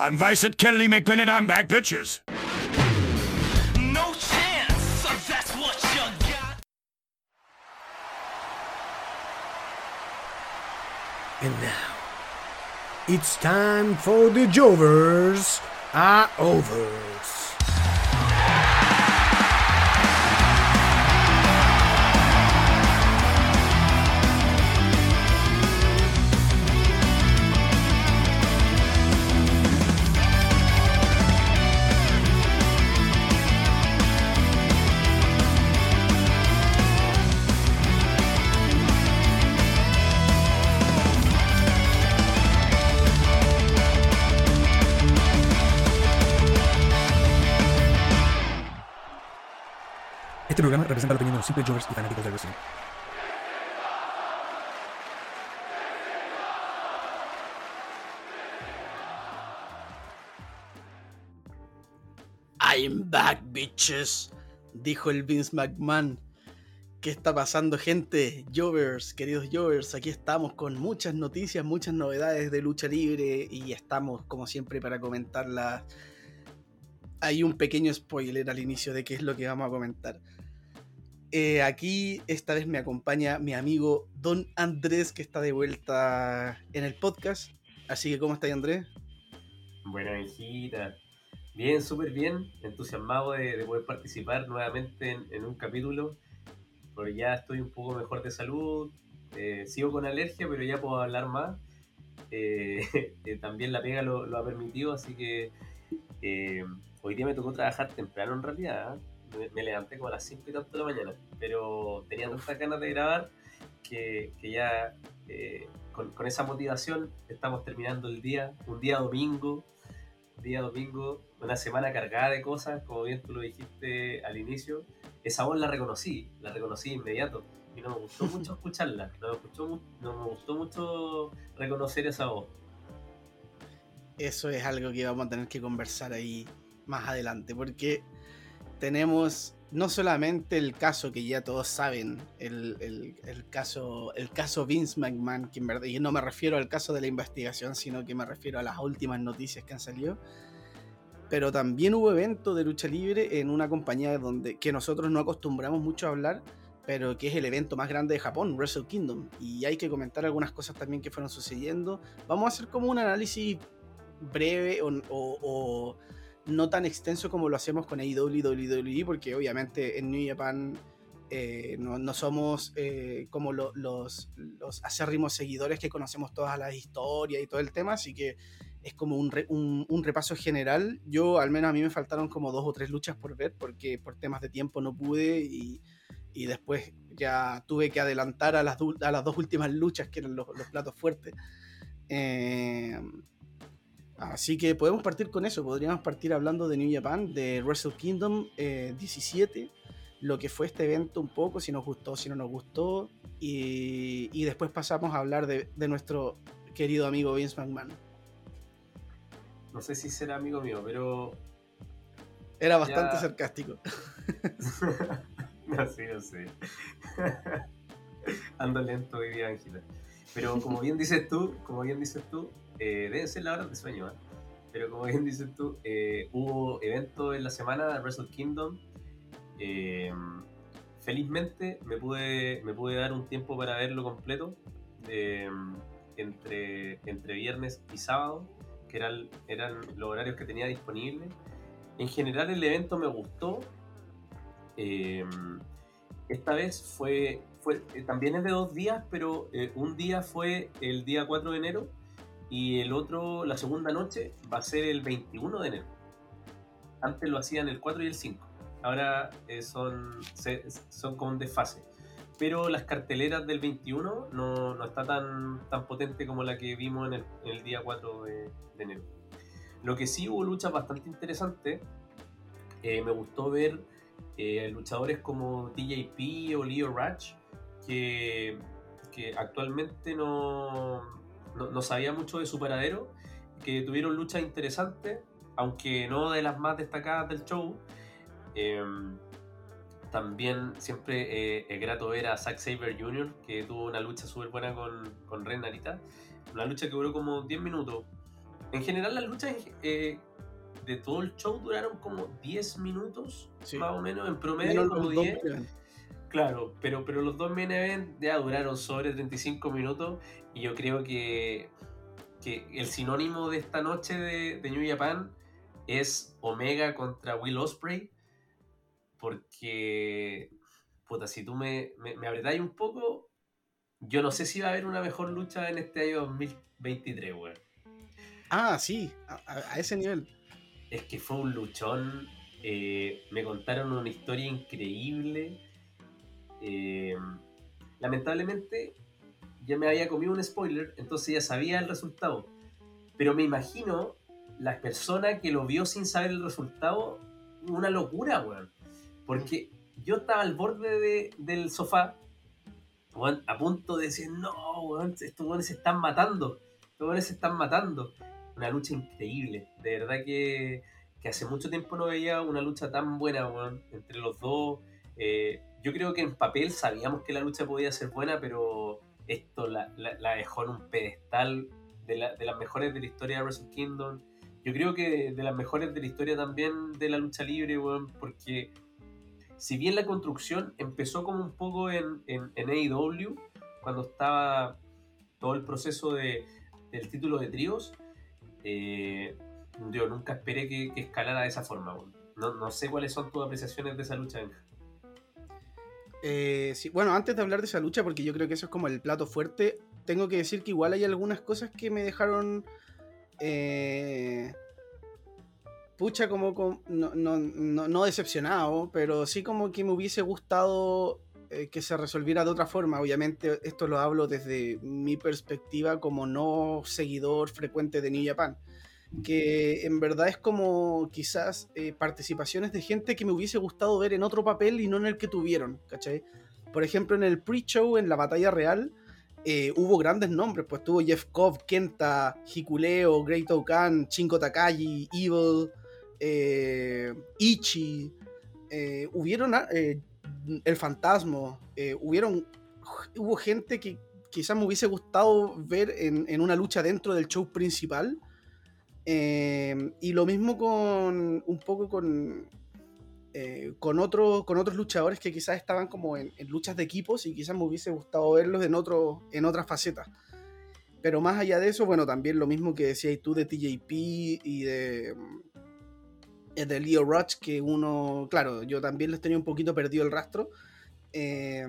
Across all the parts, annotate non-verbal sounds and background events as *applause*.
I'm Vice at Kelly McMillan, I'm back bitches. No chance, so that's what you got. And now, it's time for the Jovers are overs. Programa representa la opinión de los simples Jovers y fanáticos del wrestling. I'm back, bitches, dijo el Vince McMahon. ¿Qué está pasando, gente? Jovers, queridos Jovers, aquí estamos con muchas noticias, muchas novedades de lucha libre y estamos, como siempre, para comentarlas. Hay un pequeño spoiler al inicio de qué es lo que vamos a comentar. Eh, aquí esta vez me acompaña mi amigo Don Andrés, que está de vuelta en el podcast. Así que, ¿cómo está Andrés? Buena hijita. Bien, súper bien. Entusiasmado de, de poder participar nuevamente en, un capítulo. Porque ya estoy un poco mejor de salud. eh, sigo con alergia, pero ya puedo hablar más. Eh, *laughs* también la pega lo, lo ha permitido, así que hoy día me tocó trabajar temprano en realidad. Me, me levanté como a las 5 y tanto de la mañana. Pero tenía tantas ganas de grabar que, que ya eh, con, con esa motivación estamos terminando el día. Un día domingo día domingo, una semana cargada de cosas, como bien tú lo dijiste al inicio. Esa voz la reconocí, la reconocí inmediato. Y no me gustó *laughs* mucho escucharla, no me gustó, no me gustó mucho reconocer esa voz. Eso es algo que vamos a tener que conversar ahí más adelante, porque tenemos no solamente el caso que ya todos saben, el, el- el caso, el caso Vince McMahon, que en verdad, y no me refiero al caso de la investigación, sino que me refiero a las últimas noticias que han salido. Pero también hubo evento de lucha libre en una compañía donde, que nosotros no acostumbramos mucho a hablar, pero que es el evento más grande de Japón, Wrestle Kingdom. Y hay que comentar algunas cosas también que fueron sucediendo. Vamos a hacer como un análisis breve o, o- o no tan extenso como lo hacemos con AEW WWE, porque obviamente en New Japan eh, no, somos eh, como lo- los, acérrimos seguidores que conocemos todas las historias y todo el tema, así que es como un, re- un- un repaso general. Yo, al menos a mí me faltaron como dos o tres luchas por ver, porque por temas de tiempo no pude y, después ya tuve que adelantar a las, a las dos últimas luchas, que eran los, los platos fuertes. Eh, Así que podemos partir con eso. Podríamos partir hablando de New Japan, de Wrestle Kingdom eh, 17, lo que fue este evento un poco, si nos gustó, si no nos gustó. Y, y después pasamos a hablar de, de nuestro querido amigo Vince McMahon. No sé si será amigo mío, pero. Era bastante Ya. sarcástico. *laughs* no sé, no *laughs* sé. Ando lento hoy día, Ángela. Pero como bien dices tú, como bien dices tú, eh, deben ser la hora de sueño, ¿eh? Pero como bien dices tú, eh, hubo evento en la semana de Wrestle Kingdom. Eh, felizmente me pude, me pude dar un tiempo para verlo completo. eh, entre, entre viernes y sábado, que eran, eran los horarios que tenía disponibles. En general el evento me gustó. Eh, esta vez fue, fue también es de dos días, pero un día fue el día 4 de enero y el otro, la segunda noche, va a ser el 21 de enero. Antes lo hacían el 4 y el 5. Ahora eh, son, se- son con desfase. Pero las carteleras del 21 no, no está tan, tan potente como la que vimos en el, día 4 de, enero. Lo que sí hubo luchas bastante interesantes. Eh, me gustó ver eh, luchadores como TJP o Leo Ratch, que, que actualmente no, no, no sabía mucho de su paradero, que tuvieron luchas interesantes, aunque no de las más destacadas del show. Eh, también siempre eh, es grato ver a Zack Saber Jr., que tuvo una lucha súper buena con, con Ren Narita. Una lucha que duró como 10 minutos. En general, las luchas eh, de todo el show duraron como 10 minutos, Sí. más o menos, en promedio, como los dos 10. primeros. Claro, pero, pero los dos main event ya duraron sobre 35 minutos y yo creo que, que el sinónimo de esta noche de, de New Japan es Omega contra Will Osprey porque, puta, si tú me, me, me apretáis un poco, yo no sé si va a haber una mejor lucha en este año 2023, weón. Ah, sí, a, a- a ese nivel. Es que fue un luchón. eh, me contaron una historia increíble. eh, lamentablemente, ya me había comido un spoiler, entonces ya sabía el resultado. Pero me imagino la persona que lo vio sin saber el resultado, una locura, weón. Porque yo estaba al borde de- del sofá, weón, a punto de decir, no, weón, estos weones se están matando. Estos weones se están matando. Una lucha increíble. De verdad que, que hace mucho tiempo no veía una lucha tan buena, weón, entre los dos. Eh, yo creo que en papel sabíamos que la lucha podía ser buena, pero esto la, la- dejó en un pedestal de, la- de las mejores de la historia de Wrestle Kingdom. Yo creo que de las mejores de la historia también de la lucha libre, weón, porque si bien la construcción empezó como un poco en, en, en AEW, cuando estaba todo el proceso de, del título de tríos, eh, yo nunca esperé que, escalara de esa forma. No, no sé cuáles son tus apreciaciones de esa lucha, Benja. Eh, sí, bueno, antes de hablar de esa lucha, porque yo creo que eso es como el plato fuerte, tengo que decir que igual hay algunas cosas que me dejaron. eh, pucha, como. com- no, no, no- no decepcionado, pero sí como que me hubiese gustado eh, que se resolviera de otra forma. Obviamente, esto lo hablo desde mi perspectiva como no seguidor frecuente de New Japan. Que en verdad es como quizás eh, participaciones de gente que me hubiese gustado ver en otro papel y no en el que tuvieron, ¿cachai? Por ejemplo, en el pre-show, en la batalla real, eh, hubo grandes nombres, pues tuvo Jeff Cobb, Kenta, Hikuleo, Great Okan, Shingo Takagi, Evil, eh, Ichi, hubieron ah, el fantasma, hubieron, hubo gente que quizás me hubiese gustado ver en una lucha dentro del show principal. Eh, y lo mismo con un poco con, eh, con, otros con otros luchadores que quizás estaban como en, luchas de equipos y quizás me hubiese gustado verlos en, otro, en otras facetas. Pero más allá de eso, bueno, también lo mismo que decías tú de TJP y de, eh, de Leo Rush, que uno, claro, yo también les tenía un poquito perdido el rastro. eh,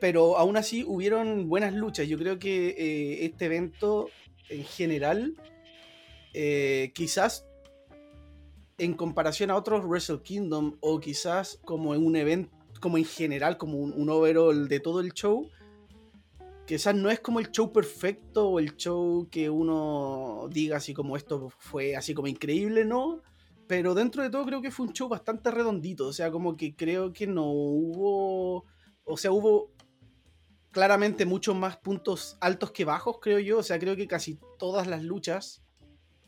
pero aún así hubieron buenas luchas. Yo creo que eh, este evento en general, eh, quizás en comparación a otros Wrestle Kingdom o quizás como en un evento, como en general, como un, un overall de todo el show, quizás no es como el show perfecto o el show que uno diga así como esto fue así como increíble, ¿no? Pero dentro de todo creo que fue un show bastante redondito, o sea, como que creo que no hubo, o sea, hubo claramente muchos más puntos altos que bajos, creo yo, o sea, creo que casi todas las luchas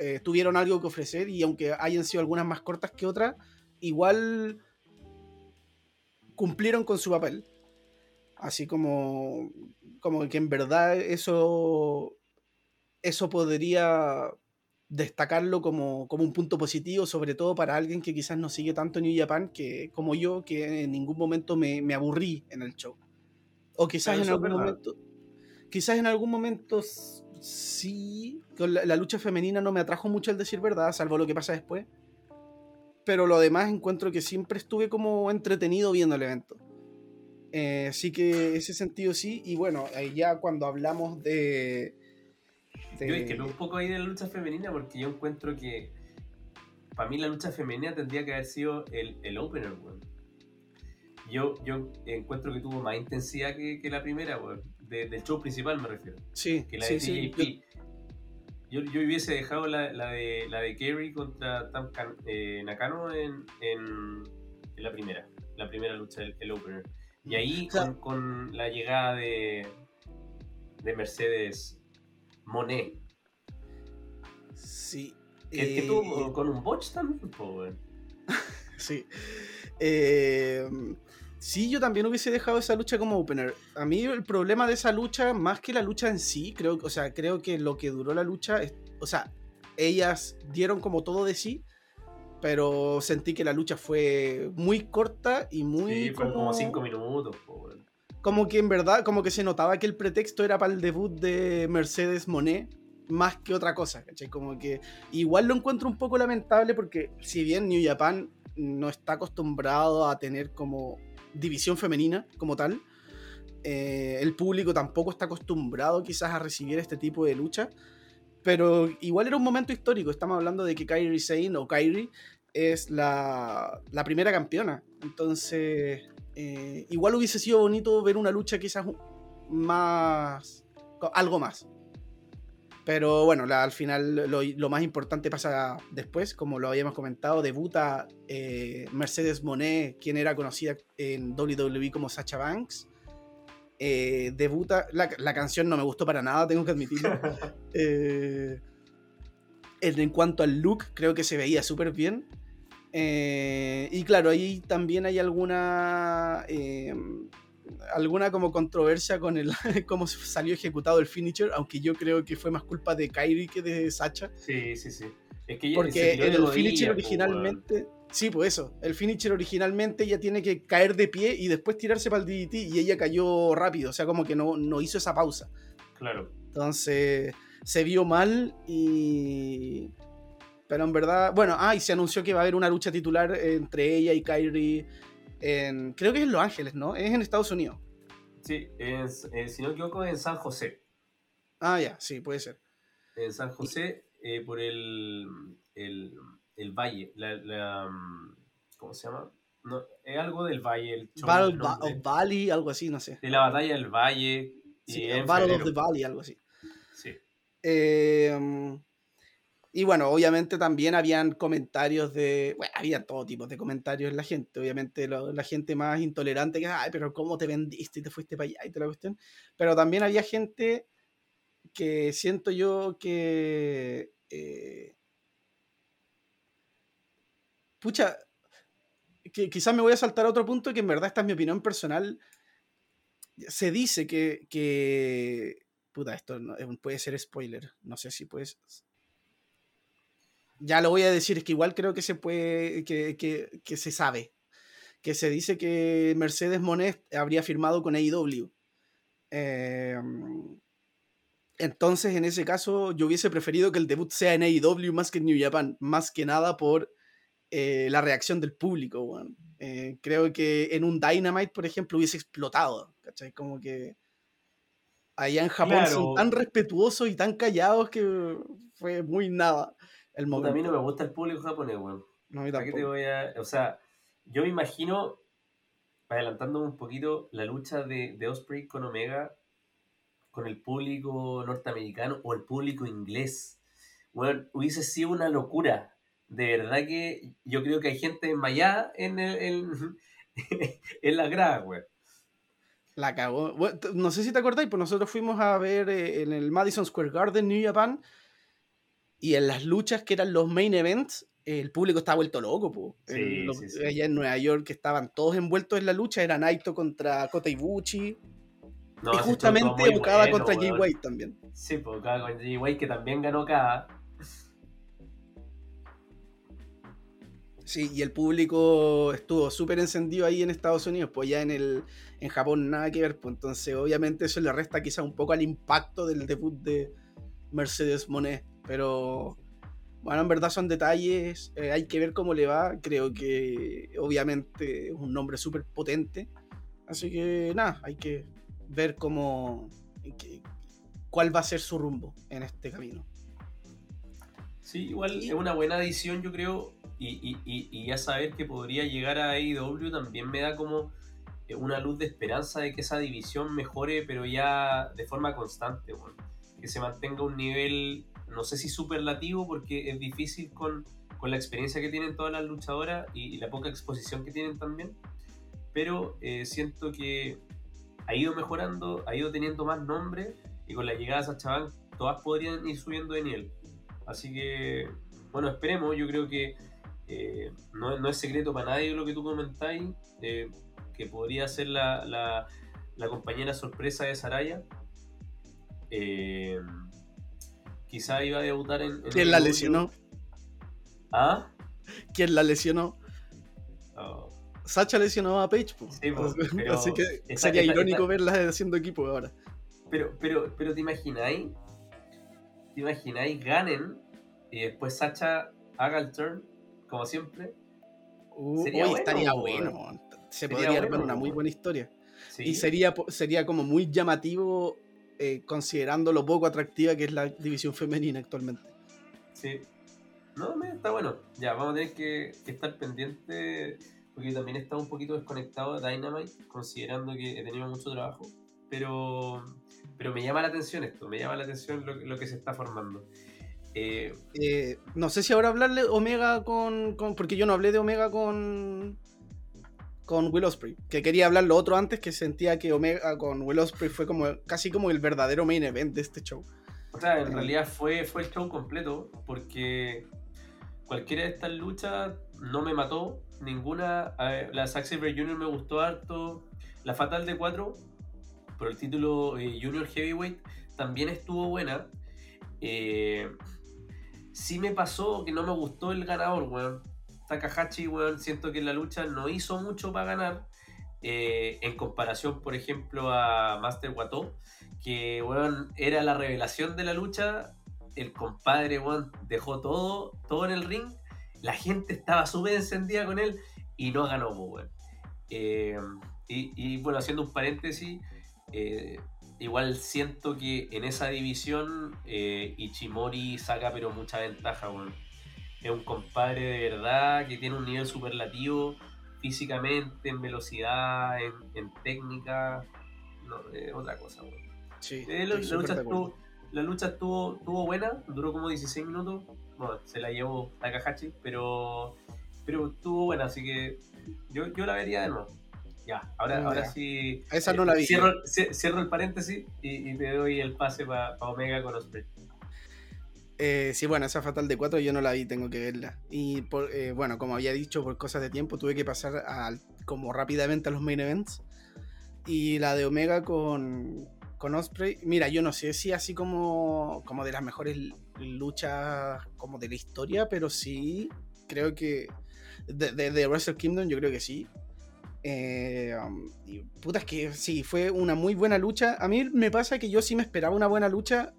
eh, tuvieron algo que ofrecer y aunque hayan sido algunas más cortas que otras, igual cumplieron con su papel. Así como, como que en verdad eso, eso podría destacarlo como, como un punto positivo, sobre todo para alguien que quizás no sigue tanto New Japan que, como yo, que en ningún momento me, me aburrí en el show. O quizás en algún verdad. momento. Quizás en algún momento sí. La, lucha femenina no me atrajo mucho el decir verdad, salvo lo que pasa después. Pero lo demás encuentro que siempre estuve como entretenido viendo el evento. Eh, así que ese sentido sí. Y bueno, ahí ya cuando hablamos de. de- Yo un poco ahí de la lucha femenina porque yo encuentro que para mí la lucha femenina tendría que haber sido el, el opener, weón. Yo, yo encuentro que tuvo más intensidad que, que la primera, weón. De- del show principal me refiero. sí, Que la sí, de sí, TJP. Yo, yo hubiese dejado la, la de la de Kerry contra Tam eh, Nakano en, en, en la primera. La primera lucha, el, el opener. Y ahí con, con la llegada de, de Mercedes Monet. Sí. Que, que Eh, tuvo con un botch también, po, weón. *laughs* Sí. Eh, Sí, yo también hubiese dejado esa lucha como opener. A mí el problema de esa lucha, más que la lucha en sí, creo, o sea, creo que lo que duró la lucha, es, o sea, ellas dieron como todo de sí, pero sentí que la lucha fue muy corta y muy Sí, fueron como 5 minutos. po, weón. como que en verdad, como que se notaba que el pretexto era para el debut de Mercedes Monet más que otra cosa, ¿cachai? Como que igual lo encuentro un poco lamentable porque si bien New Japan no está acostumbrado a tener como división femenina como tal, eh, el público tampoco está acostumbrado quizás a recibir este tipo de lucha, pero igual era un momento histórico, estamos hablando de que Kairi Sane o Kairi es la, la primera campeona, entonces eh, igual hubiese sido bonito ver una lucha quizás más. algo más. Pero bueno, la- al final lo, lo más importante pasa después, como lo habíamos comentado, debuta eh, Mercedes Monet, quien era conocida en WWE como Sacha Banks. Eh, debuta, la, la canción no me gustó para nada, tengo que admitirlo. *laughs* Eh, en, en cuanto al look, creo que se veía súper bien. Y claro, ahí también hay alguna. Alguna como controversia con el *laughs* cómo salió ejecutado el finisher, aunque yo creo que fue más culpa de Kairi que de Sacha. Sí, sí, sí. Es que Porque el rodillas, finisher originalmente. Sí, pues eso. El finisher originalmente ella tiene que caer de pie y después tirarse para el DDT y ella cayó rápido. O sea, como que no, no hizo esa pausa. Claro. Entonces se vio mal y. Pero en verdad. Bueno, ah, y se anunció que va a haber una lucha titular entre ella y Kyrie en. Creo que es en Los Ángeles, ¿no? Es en Estados Unidos. Sí, es- eh, si no me equivoco, en San José. Ah, ya, sí, puede ser. En San José, eh, por el, el, el valle. La, la, mm, ¿Cómo se llama? No, es algo del valle. El show, Battle el of Valley, algo así, no sé. de la batalla del valle. Sí, en Battle of the Valley, algo así. Sí. Eh, y bueno, obviamente también habían comentarios de. Bueno, había todo tipo de comentarios en la gente. Obviamente la gente más intolerante que, ay, pero ¿cómo te vendiste y te fuiste para allá y toda la cuestión? Pero también había gente que siento yo que. eh, pucha, que quizás me voy a saltar a otro punto que en verdad esta es mi opinión personal. Se dice que. que puta, esto no- puede ser spoiler. No sé si puedes. Ya lo voy a decir, es que igual creo que se puede. que, que- que se sabe. Que se dice que Mercedes Monet habría firmado con AEW. Eh, entonces, en ese caso, yo hubiese preferido que el debut sea en AEW más que en New Japan. Más que nada por eh, la reacción del público, weón. Eh, creo que en un Dynamite, por ejemplo, hubiese explotado. ¿Cachai? Como que allá en Japón Claro. son tan respetuosos y tan callados que fue muy nada el Puta, a momento. mí no me gusta el público japonés, weón. No, a mí ¿Para qué te voy a.? O sea, yo me imagino, adelantándome un poquito, la lucha de, de Osprey con Omega con el público norteamericano o el público inglés. Bueno, hubiese sido una locura. De verdad que yo creo que hay gente desmayada en, el, en, *laughs* en la grada, weón. La cagó. Bueno, no sé si te acordáis, pues nosotros fuimos a ver eh, en el Madison Square Garden, New Japan, y en las luchas que eran los main events, el público estaba vuelto loco, po. Sí, En los- sí, sí. Allá en Nueva York, que estaban todos envueltos en la lucha, era Naito contra Kota Ibushi, No, y justamente Okada bueno, contra Jay. White también. Sí, pues Okada con Jay White, que también ganó cada. Sí, y el público estuvo súper encendido ahí en Estados Unidos, pues ya en el en Japón nada que ver, pues entonces obviamente eso le resta quizá un poco al impacto del debut de Mercedes Monet, pero bueno, en verdad son detalles, eh, hay que ver cómo le va, creo que obviamente es un nombre súper potente, así que nada, hay que ver cómo, que- cuál va a ser su rumbo en este camino. Sí, igual es una buena adición, yo creo. Y, y, y, y ya saber que podría llegar a AEW también me da como eh, una luz de esperanza de que esa división mejore, pero ya de forma constante, bueno. que se mantenga un nivel, no sé si superlativo, porque es difícil con, con la experiencia que tienen todas las luchadoras y, y la poca exposición que tienen también. Pero eh, siento que ha ido mejorando, ha ido teniendo más nombre y con la llegada de Sacha todas podrían ir subiendo de nivel. Así que, bueno, esperemos. Yo creo que eh, no, no es secreto para nadie lo que tú comentáis, eh, que podría ser la, la, la compañera sorpresa de Saraya. Eh, quizá iba a debutar en. en ¿Quién el la debut. lesionó? ¿Ah? ¿Quién la lesionó? Oh, Sacha lesionó a Paige, po. Sí, *laughs* así que sería irónico verla haciendo equipo ahora. Pero, pero, pero te imagináis, te imagináis, ganen y después Sacha haga el turn, como siempre. Uh, Sería uy, bueno, estaría bueno. Se Sería podría armar bueno, una muy buena historia. Sí, Y sería, sería como muy llamativo eh, considerando lo poco atractiva que es la división femenina actualmente. sí. No, me- está bueno. Ya, vamos a tener que, que estar pendientes, porque también he estado un poquito desconectado de Dynamite, considerando que he tenido mucho trabajo. Pero, pero me llama la atención esto, me llama la atención lo, lo que se está formando. Eh, Eh, no sé si ahora hablarle Omega con, con- Porque yo no hablé de Omega con. Con Will Ospreay. Que quería hablar lo otro antes, que sentía que Omega con Will Ospreay fue como casi como el verdadero main event de este show. O sea, en realidad fue, fue el show completo, porque cualquiera de estas luchas no me mató. Ninguna. la Zack Sabre Jr. me gustó harto. La Fatal de 4, por el título eh, Junior Heavyweight, también estuvo buena. Eh, sí me pasó que no me gustó el ganador, weón. Takahashi, weón, siento que en la lucha no hizo mucho para ganar. eh, en comparación, por ejemplo, a Master Wato, que, weón, era la revelación de la lucha. El compadre, weón, dejó todo, todo en el ring. La gente estaba súper encendida con él y no ganó, weón. Eh, y, bueno, haciendo un paréntesis, eh, igual siento que en esa división Ichimori saca pero mucha ventaja, weón. Es un compadre de verdad que tiene un nivel superlativo físicamente, en velocidad, en, en técnica. No, es otra cosa, weón. Sí. Eh, la, lucha estuvo, la lucha estuvo, estuvo buena, duró como 16 minutos. Bueno, se la llevó Takahashi, pero, pero estuvo buena, así que yo, yo la vería de nuevo. Ya, ahora, Ya. ahora sí. Esa no la vi. Cierro, cie- cierro el paréntesis y, y te doy el pase para Omega con Osprey. Eh, sí, bueno, esa Fatal de 4 yo no la vi, tengo que verla. Y por, eh, bueno, como había dicho, por cosas de tiempo tuve que pasar al- como rápidamente a los main events. Y la de Omega con, con Osprey, mira, yo no sé si así como, como de las mejores luchas como de la historia, pero sí, creo que de, de, de Wrestle Kingdom yo creo que sí. Eh, um, puta, es que sí, fue una muy buena lucha. A mí me pasa que yo sí me esperaba una buena lucha.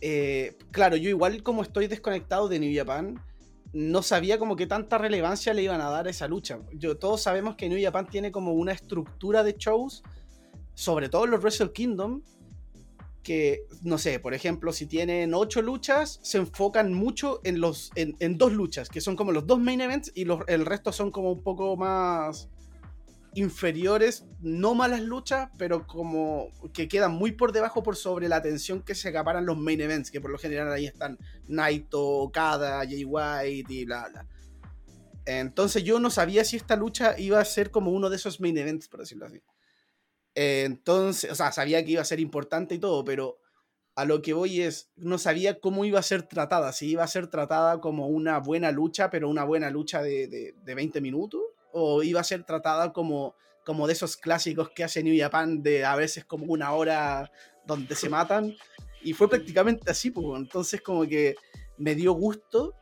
Eh, claro, yo igual como estoy desconectado de New Japan, no sabía como que tanta relevancia le iban a dar a esa lucha. Yo, todos sabemos que New Japan tiene como una estructura de shows, sobre todo los Wrestle Kingdom, que, no sé, por ejemplo, si tienen ocho luchas, se enfocan mucho en, los, en dos luchas, que son como los dos main events, y los, el resto son como un poco más inferiores, no malas luchas, pero como que quedan muy por debajo por sobre la atención que se acaparan los main events, que por lo general ahí están Naito, Okada, Jay White y bla bla. Entonces yo no sabía si esta lucha iba a ser como uno de esos main events, por decirlo así. Entonces, o sea, sabía que iba a ser importante y todo, pero a lo que voy es, no sabía cómo iba a ser tratada, si iba a ser tratada como una buena lucha, pero una buena lucha de, de, de 20 minutos, o iba a ser tratada como, como de esos clásicos que hace New Japan de a veces como una hora donde se matan, y fue prácticamente así, pues, entonces como que me dio gusto,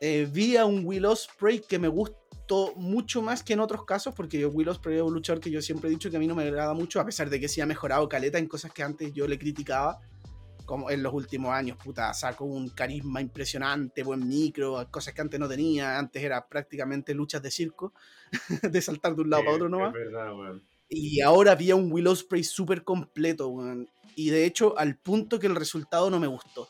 eh, vi a un Will Ospreay que me gustó mucho más que en otros casos, porque Will Ospreay es un que yo siempre he dicho que a mí no me agrada mucho, a pesar de que sí ha mejorado caleta en cosas que antes yo le criticaba, como en los últimos años, puta, sacó un carisma impresionante, buen micro, cosas que antes no tenía, antes era prácticamente luchas de circo, *laughs* de saltar de un lado para otro nomás. Y ahora había un Will Ospreay súper completo, weón. Y de hecho, al punto que el resultado no me gustó.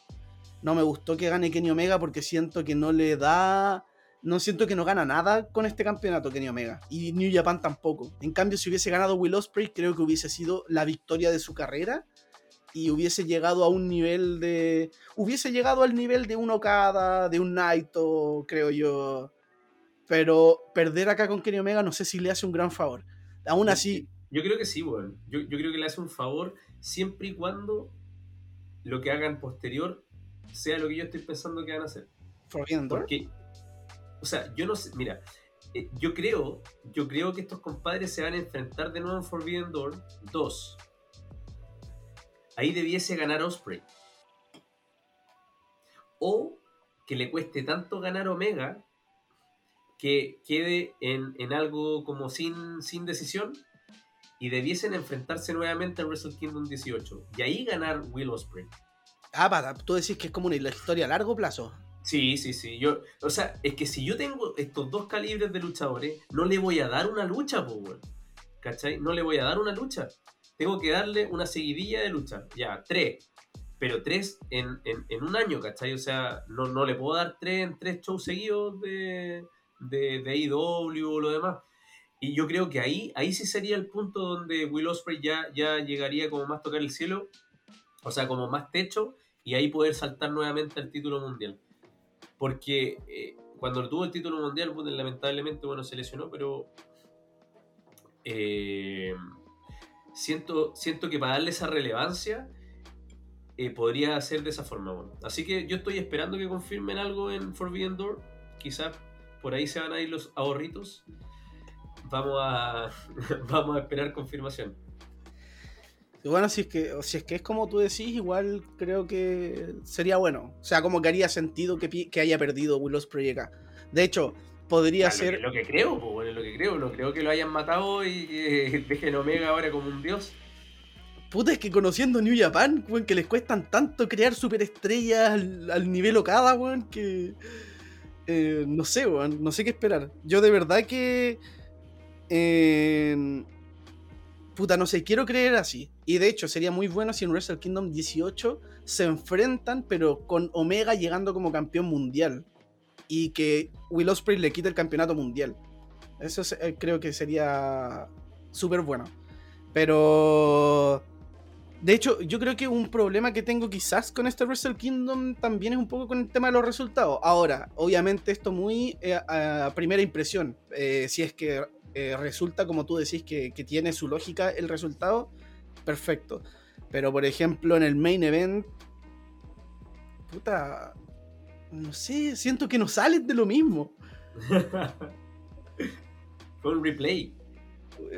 No me gustó que gane Kenny Omega porque siento que no le da. No siento que no gana nada con este campeonato Kenny Omega. Y New Japan tampoco. En cambio, si hubiese ganado Will Ospreay, creo que hubiese sido la victoria de su carrera. Y hubiese llegado a un nivel de. Hubiese llegado al nivel de un Okada, de un Naito, creo yo. Pero perder acá con Kenny Omega no sé si le hace un gran favor. Aún así, Yo creo que sí, weón. Yo, yo creo que le hace un favor siempre y cuando lo que hagan posterior sea lo que yo estoy pensando que van a hacer. Forbidden Door. Porque, o sea, yo no sé, mira, eh, yo creo, yo creo que estos compadres se van a enfrentar de nuevo en Forbidden Door 2. Ahí debiese ganar Osprey. O que le cueste tanto ganar Omega que quede en, en algo como sin, sin decisión y debiesen enfrentarse nuevamente en Wrestle Kingdom 18 y ahí ganar Will Osprey. Ah, para, tú decís que es como una historia a largo plazo. Sí, sí, sí. Yo, o sea, es que si yo tengo estos dos calibres de luchadores, no le voy a dar una lucha, po, weón. ¿Cachai? No le voy a dar una lucha. Tengo que darle una seguidilla de lucha. Ya, tres. Pero tres en, en- un año, ¿cachai? O sea, no, no le puedo dar tres en tres shows seguidos de, de, de AEW o lo demás. Y yo creo que ahí, ahí sí sería el punto donde Will Ospreay ya, ya llegaría como más tocar el cielo, o sea, como más techo, y ahí poder saltar nuevamente al título mundial. Porque eh, cuando tuvo el título mundial, bueno, lamentablemente, bueno, se lesionó, pero eh, siento, siento que para darle esa relevancia eh, podría ser de esa forma. bueno. Así que yo estoy esperando que confirmen algo en Forbidden Door. Quizás por ahí se van a ir los ahorritos. Vamos a, *laughs* vamos a esperar confirmación. Bueno, si es, que, si es que es como tú decís, igual creo que sería bueno. O sea, como que haría sentido que, que haya perdido Will Ospreay acá. De hecho, podría lo, ser... que, lo que creo, pues, bueno, lo que creo. No creo que lo hayan matado y que *laughs* dejen Omega ahora como un dios. Puta, es que conociendo New Japan, weón, que les cuestan tanto crear superestrellas al, al nivel Okada, weón, que. eh, no sé, weón, no sé qué esperar. Yo de verdad que. eh, puta, no sé, quiero creer así. Y de hecho, sería muy bueno si en Wrestle Kingdom 18 se enfrentan, pero con Omega llegando como campeón mundial. Y que Will Ospreay le quite el campeonato mundial. Eso es- eh, creo que sería súper bueno. Pero. De hecho, yo creo que un problema que tengo quizás con este Wrestle Kingdom también es un poco con el tema de los resultados. Ahora, obviamente esto muy eh, a primera impresión. Eh, si es que resulta, como tú decís, que tiene su lógica el resultado, perfecto. Pero, por ejemplo, en el main event... Puta... No sé, siento que no sales de lo mismo. *laughs* Fue un replay.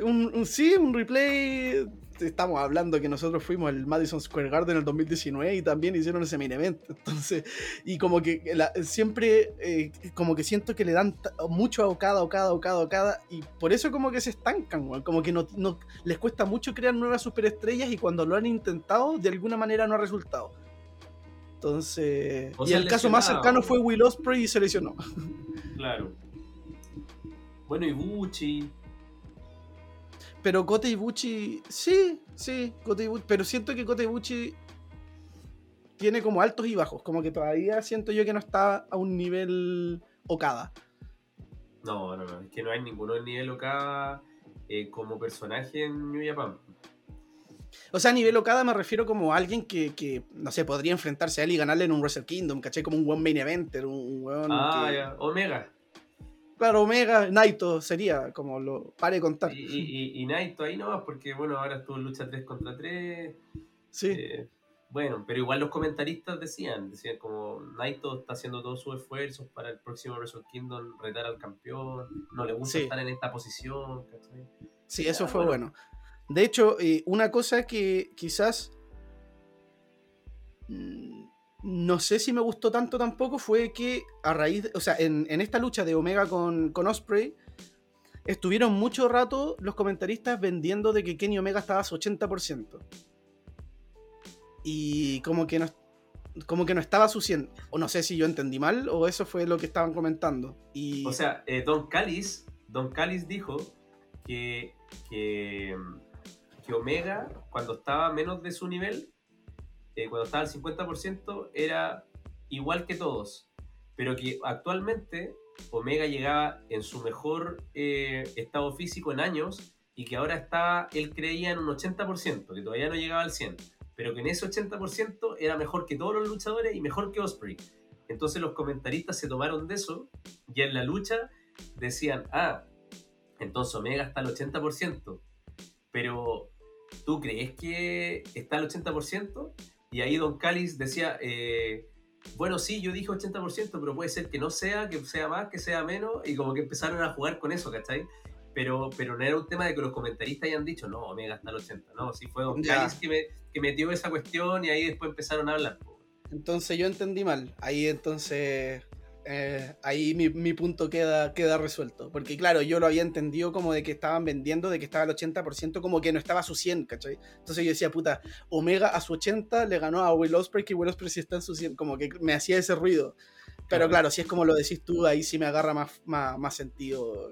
Un, un- sí, un replay. Estamos hablando que nosotros fuimos al Madison Square Garden en el 2019 y también hicieron ese main event. *laughs* Entonces, y como que la- siempre, eh, como que siento que le dan mucho a Okada, Okada, Okada, Okada, y por eso como que se estancan. Como que no, no- les cuesta mucho crear nuevas superestrellas y cuando lo han intentado, de alguna manera no ha resultado. Entonces, O y el caso más cercano fue Will Ospreay y se lesionó. Claro. Bueno, y Bucci. Pero Kota Ibuchi, sí, sí, Kota Ibuchi, pero siento que Kota Ibuchi tiene como altos y bajos, como que todavía siento yo que no está a un nivel Okada. No, no, no. Es que no hay ninguno del nivel Okada eh, como personaje en New Japan. O sea, a nivel Okada me refiero como a alguien que, que, no sé, podría enfrentarse a él y ganarle en un Wrestle Kingdom, ¿cachai? Como un buen main eventer, un, weón Ah, que- ya. Omega. Claro, Omega, Naito sería como lo pare de contar. Y, y, y, y Naito ahí nomás, porque bueno, ahora estuvo en lucha 3 contra 3. Sí. Eh, bueno, pero igual los comentaristas decían, decían como Naito está haciendo todos sus esfuerzos para el próximo Wrestle Kingdom retar al campeón, no le gusta Sí. estar en esta posición, ¿cachai? Sí, eso Ah, fue bueno. bueno. De hecho, eh, una cosa que quizás mm, no sé si me gustó tanto tampoco fue que a raíz, o sea, en, esta lucha de Omega con, con Osprey, estuvieron mucho rato los comentaristas vendiendo de que Kenny Omega estaba a su 80%. Y como que no, como que no estaba a su 100. O no sé si yo entendí mal o eso fue lo que estaban comentando. Y, O sea, eh, Don Callis, Don dijo que, que, que Omega, cuando estaba menos de su nivel, eh, cuando estaba al 50%, era igual que todos. Pero que actualmente Omega llegaba en su mejor eh, estado físico en años y que ahora estaba, él creía en un 80%, que todavía no llegaba al 100%, pero que en ese 80% era mejor que todos los luchadores y mejor que Osprey. Entonces los comentaristas se tomaron de eso y en la lucha decían, ah, entonces Omega está al 80%, pero ¿tú crees que está al 80%? Y ahí Don Callis decía, eh, bueno, sí, yo dije 80%, pero puede ser que no sea, que sea más, que sea menos, y como que empezaron a jugar con eso, ¿cachai? Pero, pero no era un tema de que los comentaristas hayan dicho, no, Omega está al 80, no, sí fue Don. Callis que, me- que metió esa cuestión y ahí después empezaron a hablar. Entonces yo entendí mal. Ahí entonces. Eh, ahí mi, mi punto queda, queda resuelto. Porque claro, yo lo había entendido como de que estaban vendiendo, de que estaba al 80%, como que no estaba a su 100, ¿cachai? Entonces yo decía, puta, Omega a su 80 le ganó a Will Ospreay, que Will Ospreay sí está en su 100, como que me hacía ese ruido. Pero Claro. claro, si es como lo decís tú, ahí sí me agarra más, más, más sentido.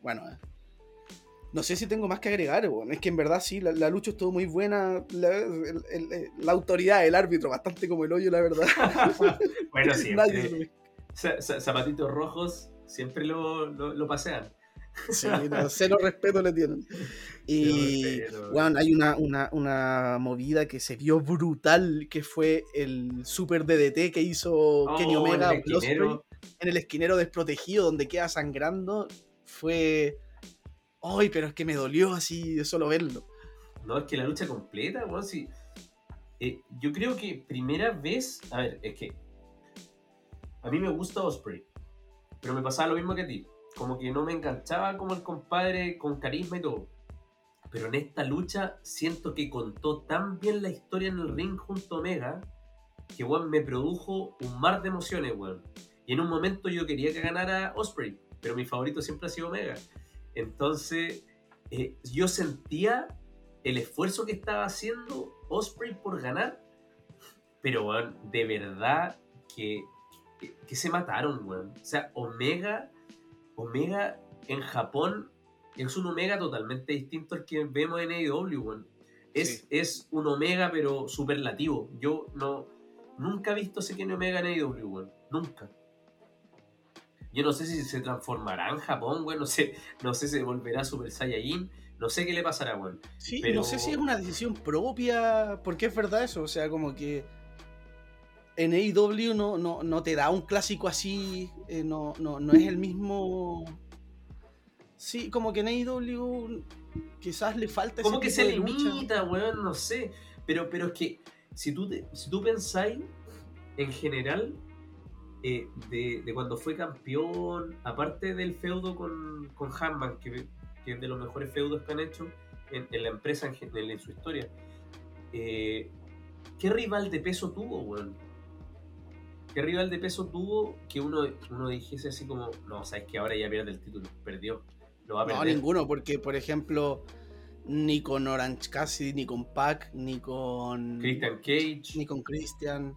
Bueno, eh. No sé si tengo más que agregar, es que en verdad sí, la, la lucha estuvo muy buena. La, el- el- la autoridad, el árbitro, bastante como el hoyo, la verdad. *laughs* bueno, siempre. za- zapatitos rojos siempre lo, lo, lo pasean. lo- sí, no, cero respeto le tienen. *laughs* Y bueno, hay una, una, una movida que se vio brutal, que fue el super DDT que hizo Kenny Oh, Omega el esquinero. en el esquinero desprotegido donde queda sangrando. Fue... Ay, pero es que me dolió así de solo verlo. No, es que la lucha completa, weón, sí. Eh, yo creo que primera vez. A ver, es que. A mí me gusta Osprey. Pero me pasaba lo mismo que a ti. Como que no me enganchaba como el compadre con carisma y todo. Pero en esta lucha siento que contó tan bien la historia en el ring junto a Omega. Que weón me produjo un mar de emociones, weón. Y en un momento yo quería que ganara Osprey. Pero mi favorito siempre ha sido Omega. Entonces, eh, yo sentía el esfuerzo que estaba haciendo Osprey por ganar, pero de verdad que, que, que se mataron, weón. O sea, Omega, Omega en Japón es un Omega totalmente distinto al que vemos en AEW, weón. Es, Sí. es un Omega, pero superlativo. Yo no nunca he visto ese Kenny Omega en AEW, weón. Nunca. Yo no sé si se transformará en Japón, weón. No sé, no sé si volverá Super Saiyajin. No sé qué le pasará, weón. Sí, Pero- no sé si es una decisión propia, porque es verdad eso, o sea, como que en AEW no, no, no te da un clásico así, eh, no, no, no es el mismo... Sí, como que en AEW quizás le falta Como ese que se limita, weón, no sé. Pero, pero es que si tú, te- si tú pensáis en general eh, de, de cuando fue campeón, aparte del feudo con, con Hanman, que, que es de los mejores feudos que han hecho en, en la empresa en, en su historia, eh, ¿qué rival de peso tuvo, weón? ¿Qué rival de peso tuvo que uno, uno dijese así como, no, sabes que ahora ya pierde el título, perdió, lo va a No, ninguno, porque por ejemplo, ni con Orange Cassidy, ni con Pac, ni con... Christian Cage. Ni con Christian.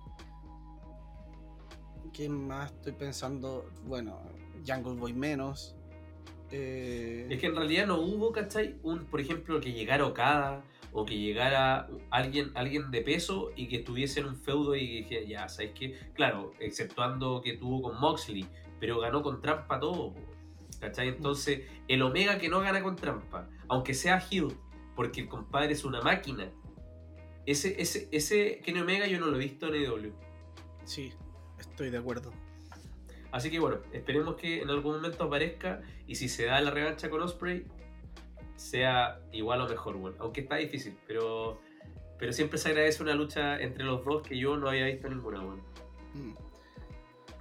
¿Quién más estoy pensando? Bueno, Jungle Boy menos. Eh, Es que en realidad no hubo, ¿cachai? Un, por ejemplo, que llegara Okada o que llegara alguien, alguien de peso y que estuviese en un feudo y dije, ya, ¿sabes qué? Claro, exceptuando que tuvo con Moxley, pero ganó con trampa todo, ¿cachai? Entonces, el Omega que no gana con trampa, aunque sea Hill, porque el compadre es una máquina, ese, ese, ese Kenny Omega yo no lo he visto en AEW. Sí, estoy de acuerdo. Así que bueno, esperemos que en algún momento aparezca y si se da la revancha con Osprey, sea igual o mejor, bueno. Aunque está difícil, pero, pero siempre se agradece una lucha entre los dos que yo no había visto ninguna, bueno. Mm.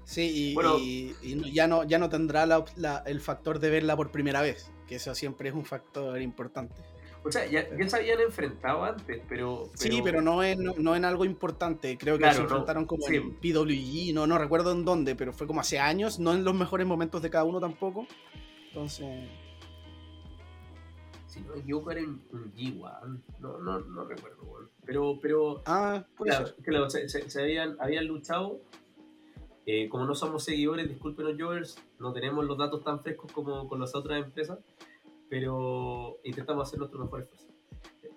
Sí, y, Bueno. y- y no- ya, no, ya no tendrá la- el factor de verla por primera vez, que eso siempre es un factor importante. O sea, ya, ya se habían enfrentado antes, pero... Sí, pero no en, no, no en algo importante. Creo que Claro, se no, enfrentaron como sí. en PWG, no, no recuerdo en dónde, pero fue como hace años, no en los mejores momentos de cada uno tampoco. Entonces, Si no me equivoco era un G1, no, no, no recuerdo, bueno. Pero, pero ah, puede Claro, claro, se, se- se habían, habían luchado. Eh, como no somos seguidores, discúlpenos, Jovers, no tenemos los datos tan frescos como con las otras empresas, pero intentamos hacer nuestro mejor esfuerzo.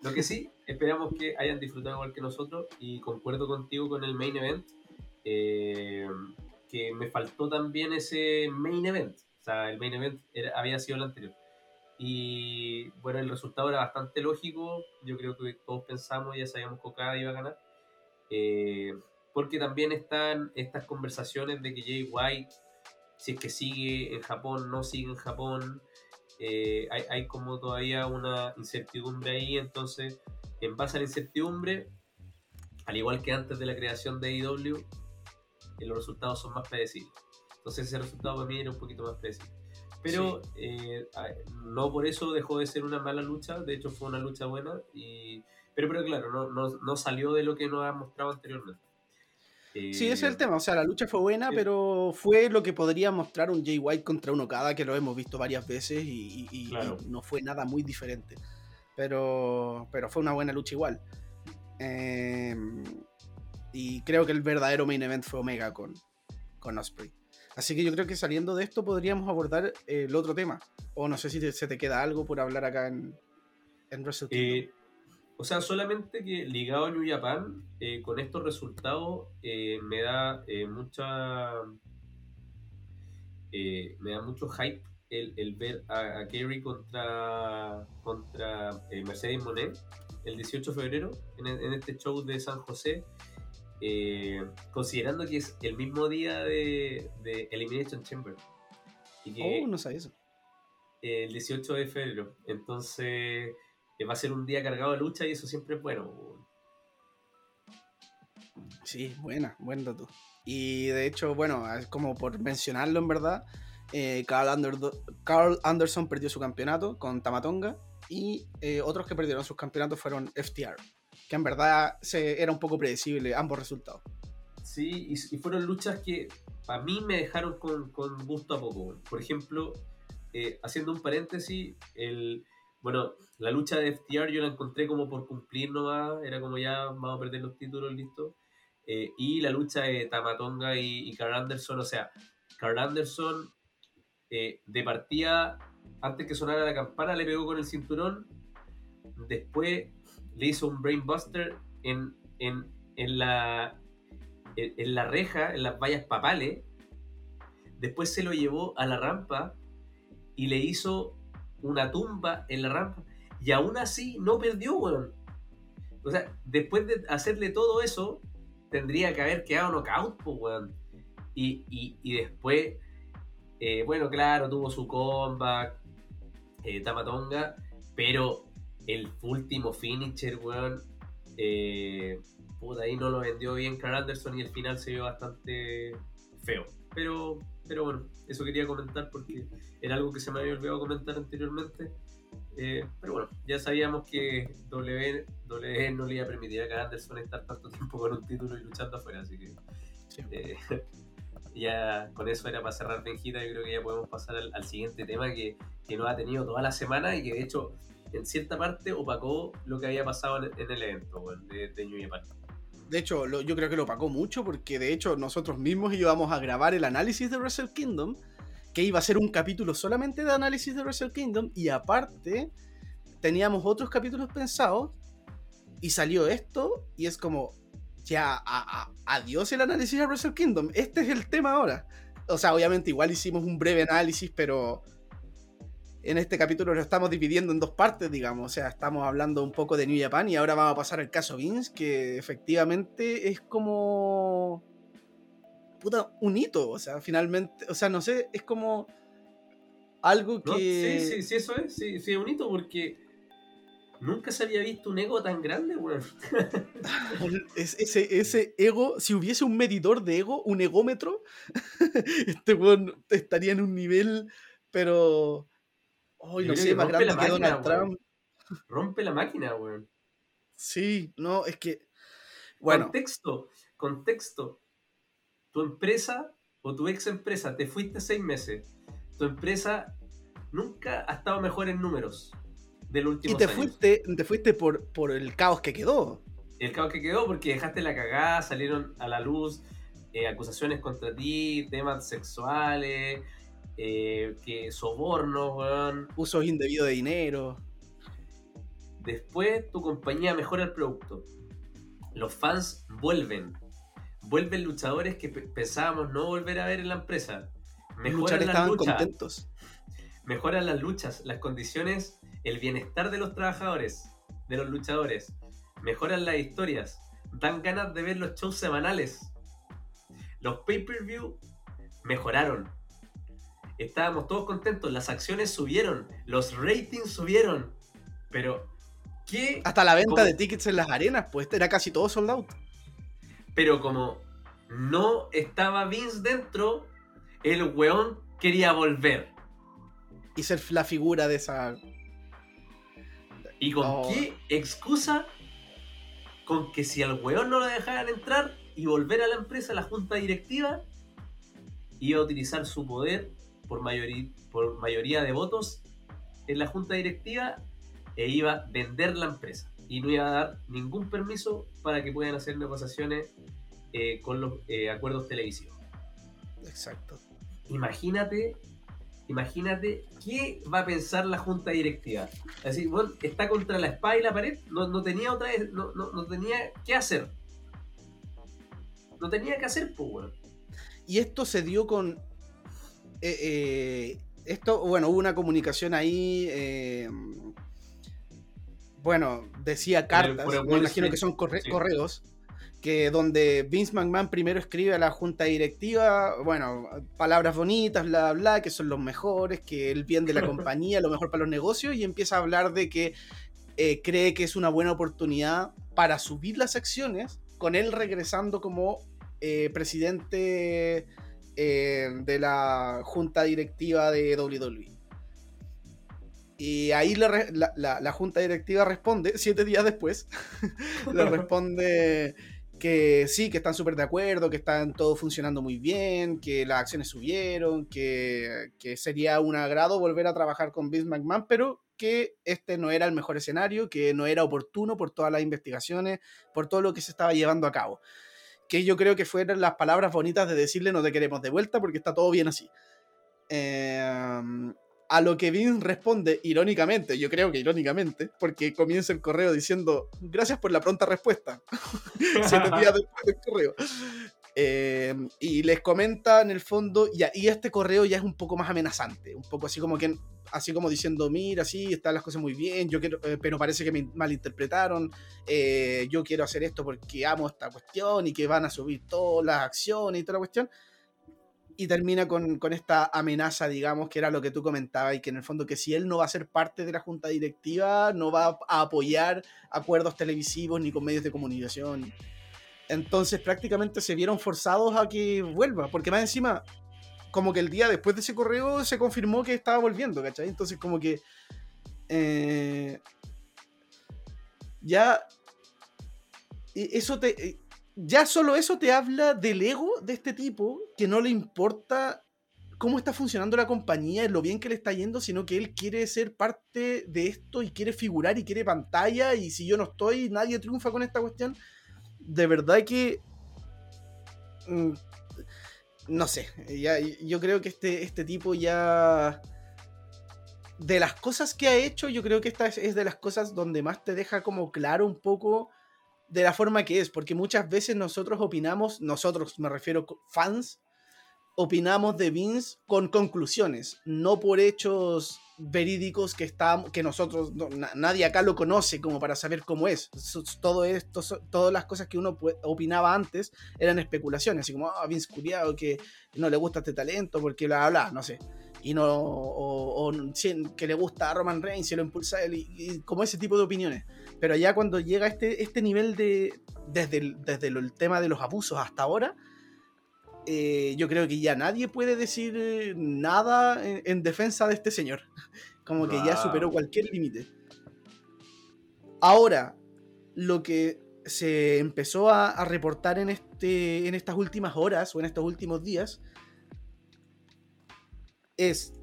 Lo que sí, esperamos que hayan disfrutado igual que nosotros y concuerdo contigo con el main event, eh, que me faltó también ese main event. O sea, el main event era- había sido el anterior. Y bueno, el resultado era bastante lógico. Yo creo que todos pensamos, ya sabíamos que Okada iba a ganar. Eh, porque también están estas conversaciones de que Jay White, si es que sigue en Japón, no sigue en Japón. Eh, hay, hay como todavía una incertidumbre ahí. Entonces, en base a la incertidumbre, al igual que antes de la creación de AEW, eh, los resultados son más predecibles. Entonces ese resultado para mí era un poquito más predecible. Pero eh, no por eso dejó de ser una mala lucha, de hecho fue una lucha buena, y, pero, pero claro, no, no, no salió de lo que nos ha mostrado anteriormente. Sí, ese es el Eh, tema. O sea, la lucha fue buena, pero fue lo que podría mostrar un Jay White contra un Okada, que lo hemos visto varias veces y, y- y- Claro. y no fue nada muy diferente. Pero, pero fue una buena lucha igual. Eh, y creo que el verdadero main event fue Omega con, con Osprey. Así que yo creo que saliendo de esto podríamos abordar el otro tema. O no sé si te- se te queda algo por hablar acá en, en Wrestle Kingdom. Eh, o sea, solamente que ligado a New Japan, eh, con estos resultados, eh, me da eh, mucha. me da mucho hype el, el ver a, a Kerry contra, contra Mercedes Monet el 18 de febrero en, en este show de San José. considerando que es el mismo día de, de Elimination Chamber. Y que, oh, no sabía eso. el 18 de febrero. Entonces va a ser un día cargado de lucha y eso siempre es bueno. Sí, buena, buen dato. Y de hecho, bueno, es como por mencionarlo en verdad, eh, Carl, Ander- Carl Anderson perdió su campeonato con Tamatonga y eh, otros que perdieron sus campeonatos fueron FTR, que en verdad se, era un poco predecible ambos resultados. Sí, y, y fueron luchas que a mí me dejaron con, con gusto a poco. Por ejemplo, eh, haciendo un paréntesis, el, bueno, la lucha de FTR yo la encontré como por cumplir nomás, era como ya vamos a perder los títulos, listo. Eh, y la lucha de Tamatonga y, y Carl Anderson, o sea, Carl Anderson eh, de partida, antes que sonara la campana, le pegó con el cinturón, después le hizo un brainbuster en, en, en la en, en la reja, en las vallas papales. Después se lo llevó a la rampa y le hizo una tumba en la rampa. Y aún así no perdió, weón. O sea, después de hacerle todo eso, tendría que haber quedado knockout, pues, weón. Y, y, y después, eh, bueno, claro, tuvo su comeback, eh, Tamatonga, pero el último finisher, weón, eh, puta, ahí no lo vendió bien Carl Anderson y el final se vio bastante feo. Pero, pero bueno, eso quería comentar porque era algo que se me había olvidado comentar anteriormente. Eh, pero bueno, ya sabíamos que W, W no le iba a permitir a Anderson estar tanto tiempo con un título y luchando afuera, así que eh, *laughs* ya con eso era para cerrar Benjita. Yo creo que ya podemos pasar al, al siguiente tema que, que nos ha tenido toda la semana y que de hecho en cierta parte opacó lo que había pasado en, en el evento weón, de, de New Japan. De hecho, yo creo que lo pagó mucho porque de hecho nosotros mismos íbamos a grabar el análisis de Wrestle Kingdom, que iba a ser un capítulo solamente de análisis de Wrestle Kingdom y aparte teníamos otros capítulos pensados y salió esto y es como ya adiós el análisis de Wrestle Kingdom. Este es el tema ahora. O sea, obviamente igual hicimos un breve análisis, pero en este capítulo lo estamos dividiendo en dos partes, digamos. O sea, estamos hablando un poco de New Japan y ahora vamos a pasar al caso Vince, que efectivamente es como. Puta, un hito. O sea, finalmente. O sea, no sé, es como. Algo ¿No? que. Sí, sí, sí, eso es, sí, sí, es bonito porque nunca se había visto un ego tan grande, weón. *laughs* Es- ese, ese ego, si hubiese un medidor de ego, un egómetro, *laughs* este weón estaría en un nivel, pero. Hoy no sé, más rompe grande la que máquina, Donald. Trump. Rompe la máquina, weón. Sí, no, es que. Bueno, Contexto, contexto. Tu empresa o tu ex empresa, te fuiste seis meses. Tu empresa nunca ha estado mejor en números del último y te fuiste, te fuiste por, por el caos que quedó. El caos que quedó porque dejaste la cagada, salieron a la luz eh, acusaciones contra ti, temas sexuales, eh, que sobornos, weón. Usos indebidos de dinero. Después tu compañía mejora el producto. Los fans vuelven. Vuelven luchadores que pe- pensábamos no volver a ver en la empresa. Mejoran las estaban luchas. contentos. Mejoran las luchas, las condiciones, el bienestar de los trabajadores, de los luchadores. Mejoran las historias. Dan ganas de ver los shows semanales. Los pay-per-view mejoraron. Estábamos todos contentos. Las acciones subieron. Los ratings subieron. Pero, ¿qué Hasta la venta de tickets en las arenas, pues era casi todo sold out. Pero como no estaba Vince dentro, el weón quería volver. Y ser la figura de esa. ¿Y con No. qué excusa? Con que si al weón no lo dejaran entrar y volver a la empresa, a la junta directiva, iba a utilizar su poder por, mayoría de votos en la junta directiva e iba a vender la empresa. Y no iba a dar ningún permiso para que puedan hacer negociaciones eh, con los eh, acuerdos televisivos. Exacto. Imagínate, imagínate qué va a pensar la junta directiva. Así, bueno, está contra la espada y la pared, no, no tenía otra vez, no, no, no tenía qué hacer. No tenía que hacer, pues. Y esto se dio con. Eh, eh, esto, bueno, hubo una comunicación ahí. eh, bueno, decía cartas, me imagino Street, que son corre- sí. correos. Que donde Vince McMahon primero escribe a la junta directiva, bueno, palabras bonitas, bla, bla, bla, que son los mejores, que el bien de la *laughs* compañía, lo mejor para los negocios, y empieza a hablar de que eh, cree que es una buena oportunidad para subir las acciones, con él regresando como eh, presidente eh, de la junta directiva de WWE. Y ahí la, la- la junta directiva responde, *laughs* siete días después, *laughs* le responde que sí, que están súper de acuerdo, que están todo funcionando muy bien, que las acciones subieron, que, que sería un agrado volver a trabajar con Vince McMahon, pero que este no era el mejor escenario, que no era oportuno por todas las investigaciones, por todo lo que se estaba llevando a cabo. Que yo creo que fueron las palabras bonitas de decirle no te queremos de vuelta porque está todo bien así. Eh, a lo que Vince responde irónicamente, yo creo que irónicamente, porque comienza el correo diciendo gracias por la pronta respuesta. *laughs* Siete días después del correo. Eh, y les comenta en el fondo, y, y este correo ya es un poco más amenazante, un poco así como que, así como diciendo, mira, sí, están las cosas muy bien, yo quiero, eh, pero parece que me malinterpretaron, eh, yo quiero hacer esto porque amo esta cuestión y que van a subir todas las acciones y toda la cuestión. Y termina con, con esta amenaza, digamos, que era lo que tú comentabas, y que en el fondo que si él no va a ser parte de la junta directiva, no va a apoyar acuerdos televisivos ni con medios de comunicación. Entonces prácticamente se vieron forzados a que vuelva, porque más encima, como que el día después de ese correo se confirmó que estaba volviendo, ¿cachai? Entonces como que... eh, ya... Eso te... eh, Ya solo eso te habla del ego de este tipo, que no le importa cómo está funcionando la compañía, lo bien que le está yendo, sino que él quiere ser parte de esto y quiere figurar y quiere pantalla, y si yo no estoy, nadie triunfa con esta cuestión de verdad que. mm, No sé. Ya, yo creo que este, este tipo ya. De las cosas que ha hecho, yo creo que esta es, es de las cosas donde más te deja como claro un poco de la forma que es. Porque muchas veces nosotros opinamos, nosotros me refiero fans, opinamos de Vince con conclusiones, no por hechos verídicos que está, que nosotros no- na- nadie acá lo conoce como para saber cómo es. Todo esto todas las cosas que uno opinaba antes eran especulaciones así como ah Vince Curiado que no le gusta este talento porque bla bla no sé. Y no o, o que le gusta a Roman Reigns y lo impulsa él y, y como ese tipo de opiniones. Pero ya cuando llega este este nivel de desde el, desde el tema de los abusos hasta ahora eh, yo creo que ya nadie puede decir eh, nada en, en defensa de este señor. *laughs* Como que ya superó cualquier límite. Ahora, lo que se empezó a, a reportar en, este, en estas últimas horas o en estos últimos días es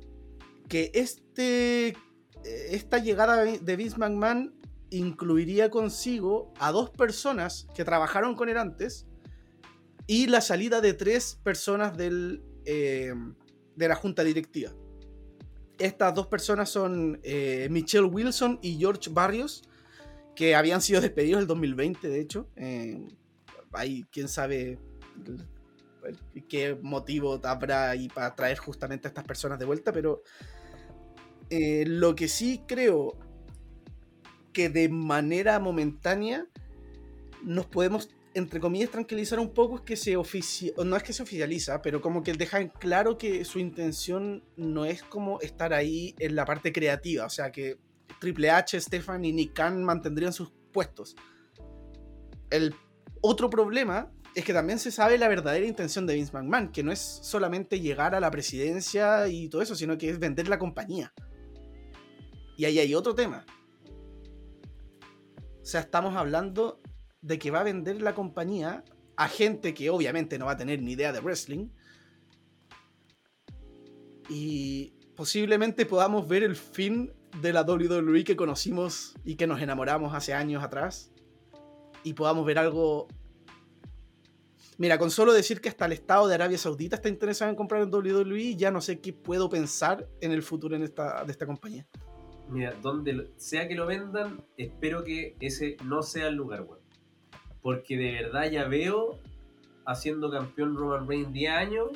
que este, esta llegada de Vince McMahon incluiría consigo a dos personas que trabajaron con él antes y la salida de tres personas del, eh, de la junta directiva. Estas dos personas son eh, Michelle Wilson y George Barrios, que habían sido despedidos el 2020, de hecho. Eh, ahí, quién sabe qué motivo habrá ahí para traer justamente a estas personas de vuelta, pero eh, lo que sí creo que de manera momentánea nos podemos entre comillas, tranquilizar un poco es que se oficia, no es que se oficializa, pero como que deja en claro que su intención no es como estar ahí en la parte creativa, o sea que Triple H, Stefan y Nick Khan mantendrían sus puestos. El otro problema es que también se sabe la verdadera intención de Vince McMahon, que no es solamente llegar a la presidencia y todo eso, sino que es vender la compañía. Y ahí hay otro tema. O sea, estamos hablando de que va a vender la compañía a gente que obviamente no va a tener ni idea de wrestling. Y posiblemente podamos ver el fin de la WWE que conocimos y que nos enamoramos hace años atrás. Y podamos ver algo Mira, con solo decir que hasta el Estado de Arabia Saudita está interesado en comprar el WWE, ya no sé qué puedo pensar en el futuro en esta, de esta compañía. Mira, donde sea que lo vendan, espero que ese no sea el lugar, weón. Porque de verdad ya veo haciendo campeón Roman Reigns 10 años,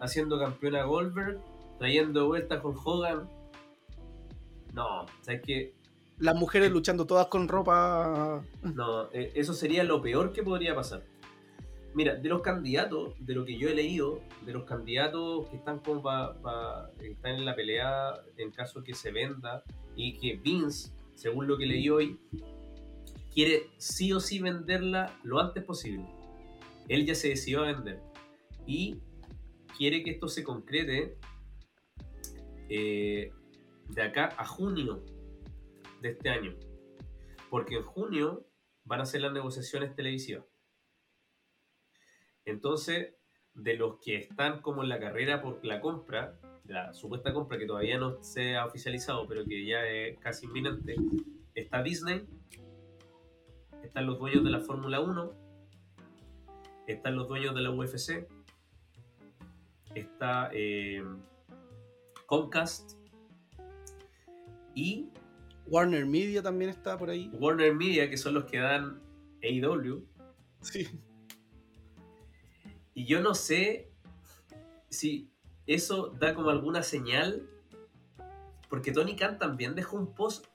haciendo campeón a Goldberg, trayendo de vuelta a Hulk Hogan. No, ¿sabes qué? Las mujeres luchando todas con ropa. No, eh, eso sería lo peor que podría pasar. Mira, de los candidatos, de lo que yo he leído, de los candidatos que están como para están en la pelea en caso que se venda y que Vince, según lo que leí hoy, quiere sí o sí venderla lo antes posible. Él ya se decidió a vender y quiere que esto se concrete eh, de acá a junio de este año. Porque en junio van a ser las negociaciones televisivas. Entonces, de los que están como en la carrera por la compra, la supuesta compra que todavía no se ha oficializado, pero que ya es casi inminente, está Disney, están los dueños de la Fórmula 1, están los dueños de la UFC, está eh, Comcast y Warner Media también está por ahí. Warner Media, que son los que dan AEW. Sí. Y yo no sé si eso da como alguna señal, porque Tony Khan también dejó un post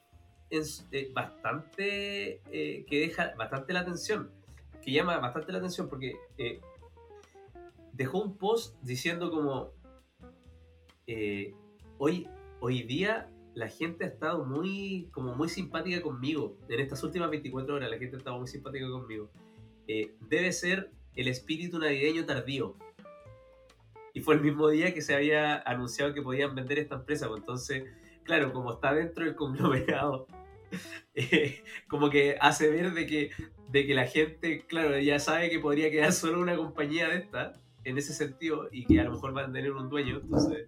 en su- eh, bastante eh, que deja bastante la atención, que llama bastante la atención porque eh, dejó un post diciendo como eh, hoy hoy día la gente ha estado muy como muy simpática conmigo en estas últimas 24 horas la gente ha estado muy simpática conmigo debe ser el espíritu navideño tardío. Y fue el mismo día que se había anunciado que podían vender esta empresa. Pues entonces, claro, como está dentro del conglomerado, *laughs* eh, como que hace ver de que, de que la gente, claro, ya sabe que podría quedar *laughs* solo una compañía de esta, en ese sentido, y que a lo mejor van a tener un dueño. Entonces,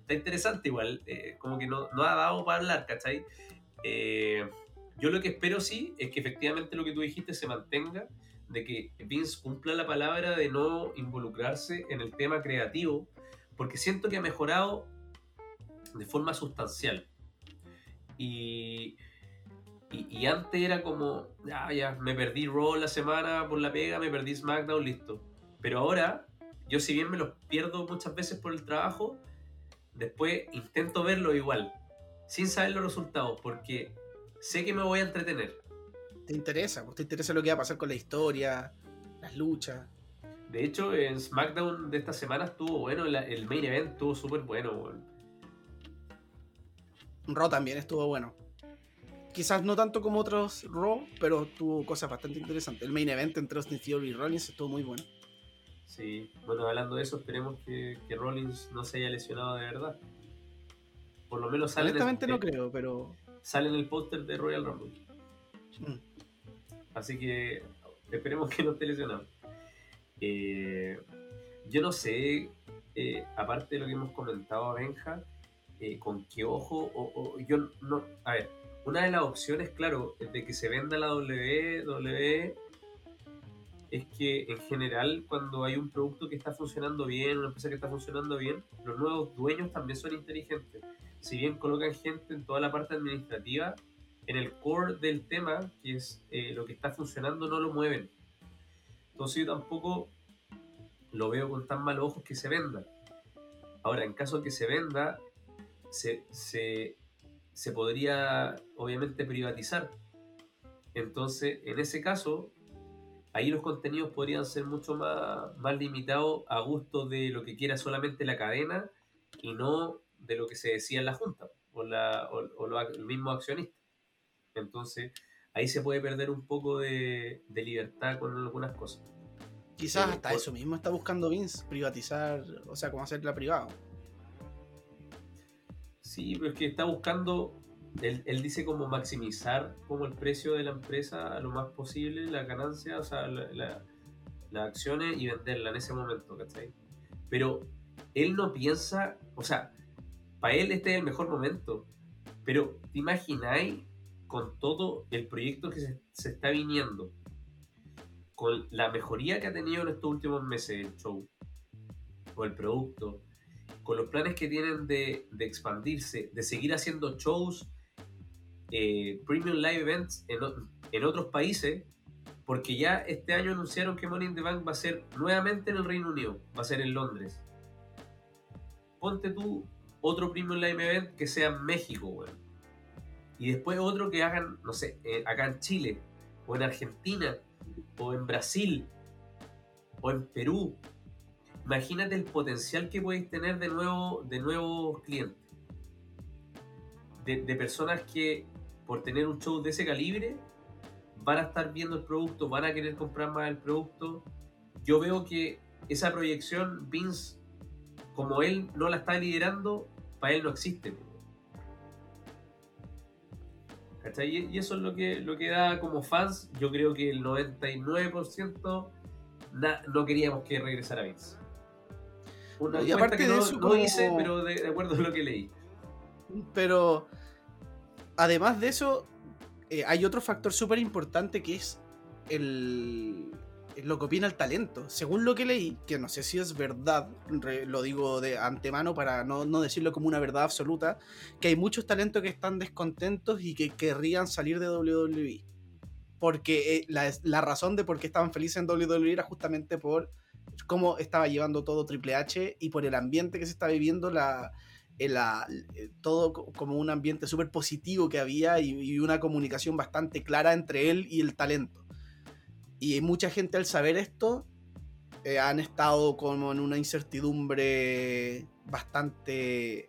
está interesante igual. eh, como que no, no ha dado para hablar, ¿cachai? Eh, yo lo que espero sí es que efectivamente lo que tú dijiste se mantenga de que Vince cumpla la palabra de no involucrarse en el tema creativo, porque siento que ha mejorado de forma sustancial. Y, y, y antes era como, ya, ya, me perdí Raw la semana por la pega, me perdí SmackDown, listo. Pero ahora, yo si bien me los pierdo muchas veces por el trabajo, después intento verlo igual, sin saber los resultados, porque sé que me voy a entretener. Te interesa, pues te interesa lo que va a pasar con la historia, las luchas. De hecho, en SmackDown de esta semana estuvo bueno, el main event estuvo súper bueno. Raw también estuvo bueno. Quizás no tanto como otros Raw, pero tuvo cosas bastante interesantes. El main event entre Austin Theory y Rollins estuvo muy bueno. Sí, bueno, hablando de eso, esperemos que, que Rollins no se haya lesionado de verdad. Por lo menos sale, Honestamente no creo, pero. sale en el póster de Royal Rumble. mm. Así que esperemos que no esté lesionado. Eh, yo no sé, eh, aparte de lo que hemos comentado a Benja, eh, con qué ojo, o, o- yo no. A ver, una de las opciones, claro, de que se venda la WWE es que en general, cuando hay un producto que está funcionando bien, una empresa que está funcionando bien, los nuevos dueños también son inteligentes. Si bien colocan gente en toda la parte administrativa, en el core del tema, que es eh, lo que está funcionando, no lo mueven. Entonces yo tampoco lo veo con tan malos ojos que se venda. Ahora, en caso de que se venda, se, se, se podría obviamente privatizar. Entonces, en ese caso, ahí los contenidos podrían ser mucho más, más limitados a gusto de lo que quiera solamente la cadena y no de lo que se decía en la Junta o, la, o, o lo- el mismo accionista. Entonces, ahí se puede perder un poco de, de libertad con algunas cosas. Quizás hasta eso mismo está buscando Vince, privatizar, o sea, como hacerla privado. Sí, pero es que está buscando, él, él dice como maximizar como el precio de la empresa a lo más posible, la ganancia, o sea, la- la- las acciones y venderla en ese momento, ¿cachai? Pero él no piensa, o sea, para él este es el mejor momento, pero ¿te imagináis con todo el proyecto que se, se está viniendo, con la mejoría que ha tenido en estos últimos meses el show, o el producto, con los planes que tienen de, expandirse, de seguir haciendo shows, eh, premium live events en, otros países, porque ya este año anunciaron que Money in the Bank va a ser nuevamente en el Reino Unido, va a ser en Londres. Ponte tú otro premium live event que sea en México, weón. Y después otro que hagan, no sé, eh, acá en Chile, o en Argentina, o en Brasil, o en Perú, imagínate el potencial que podéis tener de, nuevo, de nuevos clientes. De, personas que por tener un show de ese calibre van a estar viendo el producto, van a querer comprar más el producto. Yo veo que esa proyección, Vince, como él no la está liderando, para él no existe. ¿Cachai? Y eso es lo que, lo que da como fans. Yo creo que el 99% na- no queríamos que regresara Vince. Una Y aparte que de no, eso, no como- hice, pero de, de acuerdo a lo que leí. Pero además de eso, eh, hay otro factor súper importante que es el, lo que opina el talento. Según lo que leí, que no sé si es verdad, re- lo digo de antemano para no, no decirlo como una verdad absoluta, que hay muchos talentos que están descontentos y que querrían salir de WWE. Porque eh, la, la razón de por qué estaban felices en WWE era justamente por cómo estaba llevando todo Triple H y por el ambiente que se está viviendo, la, el- la- eh, todo co- como un ambiente súper positivo que había y, y una comunicación bastante clara entre él y el talento. Y mucha gente al saber esto eh, han estado como en una incertidumbre bastante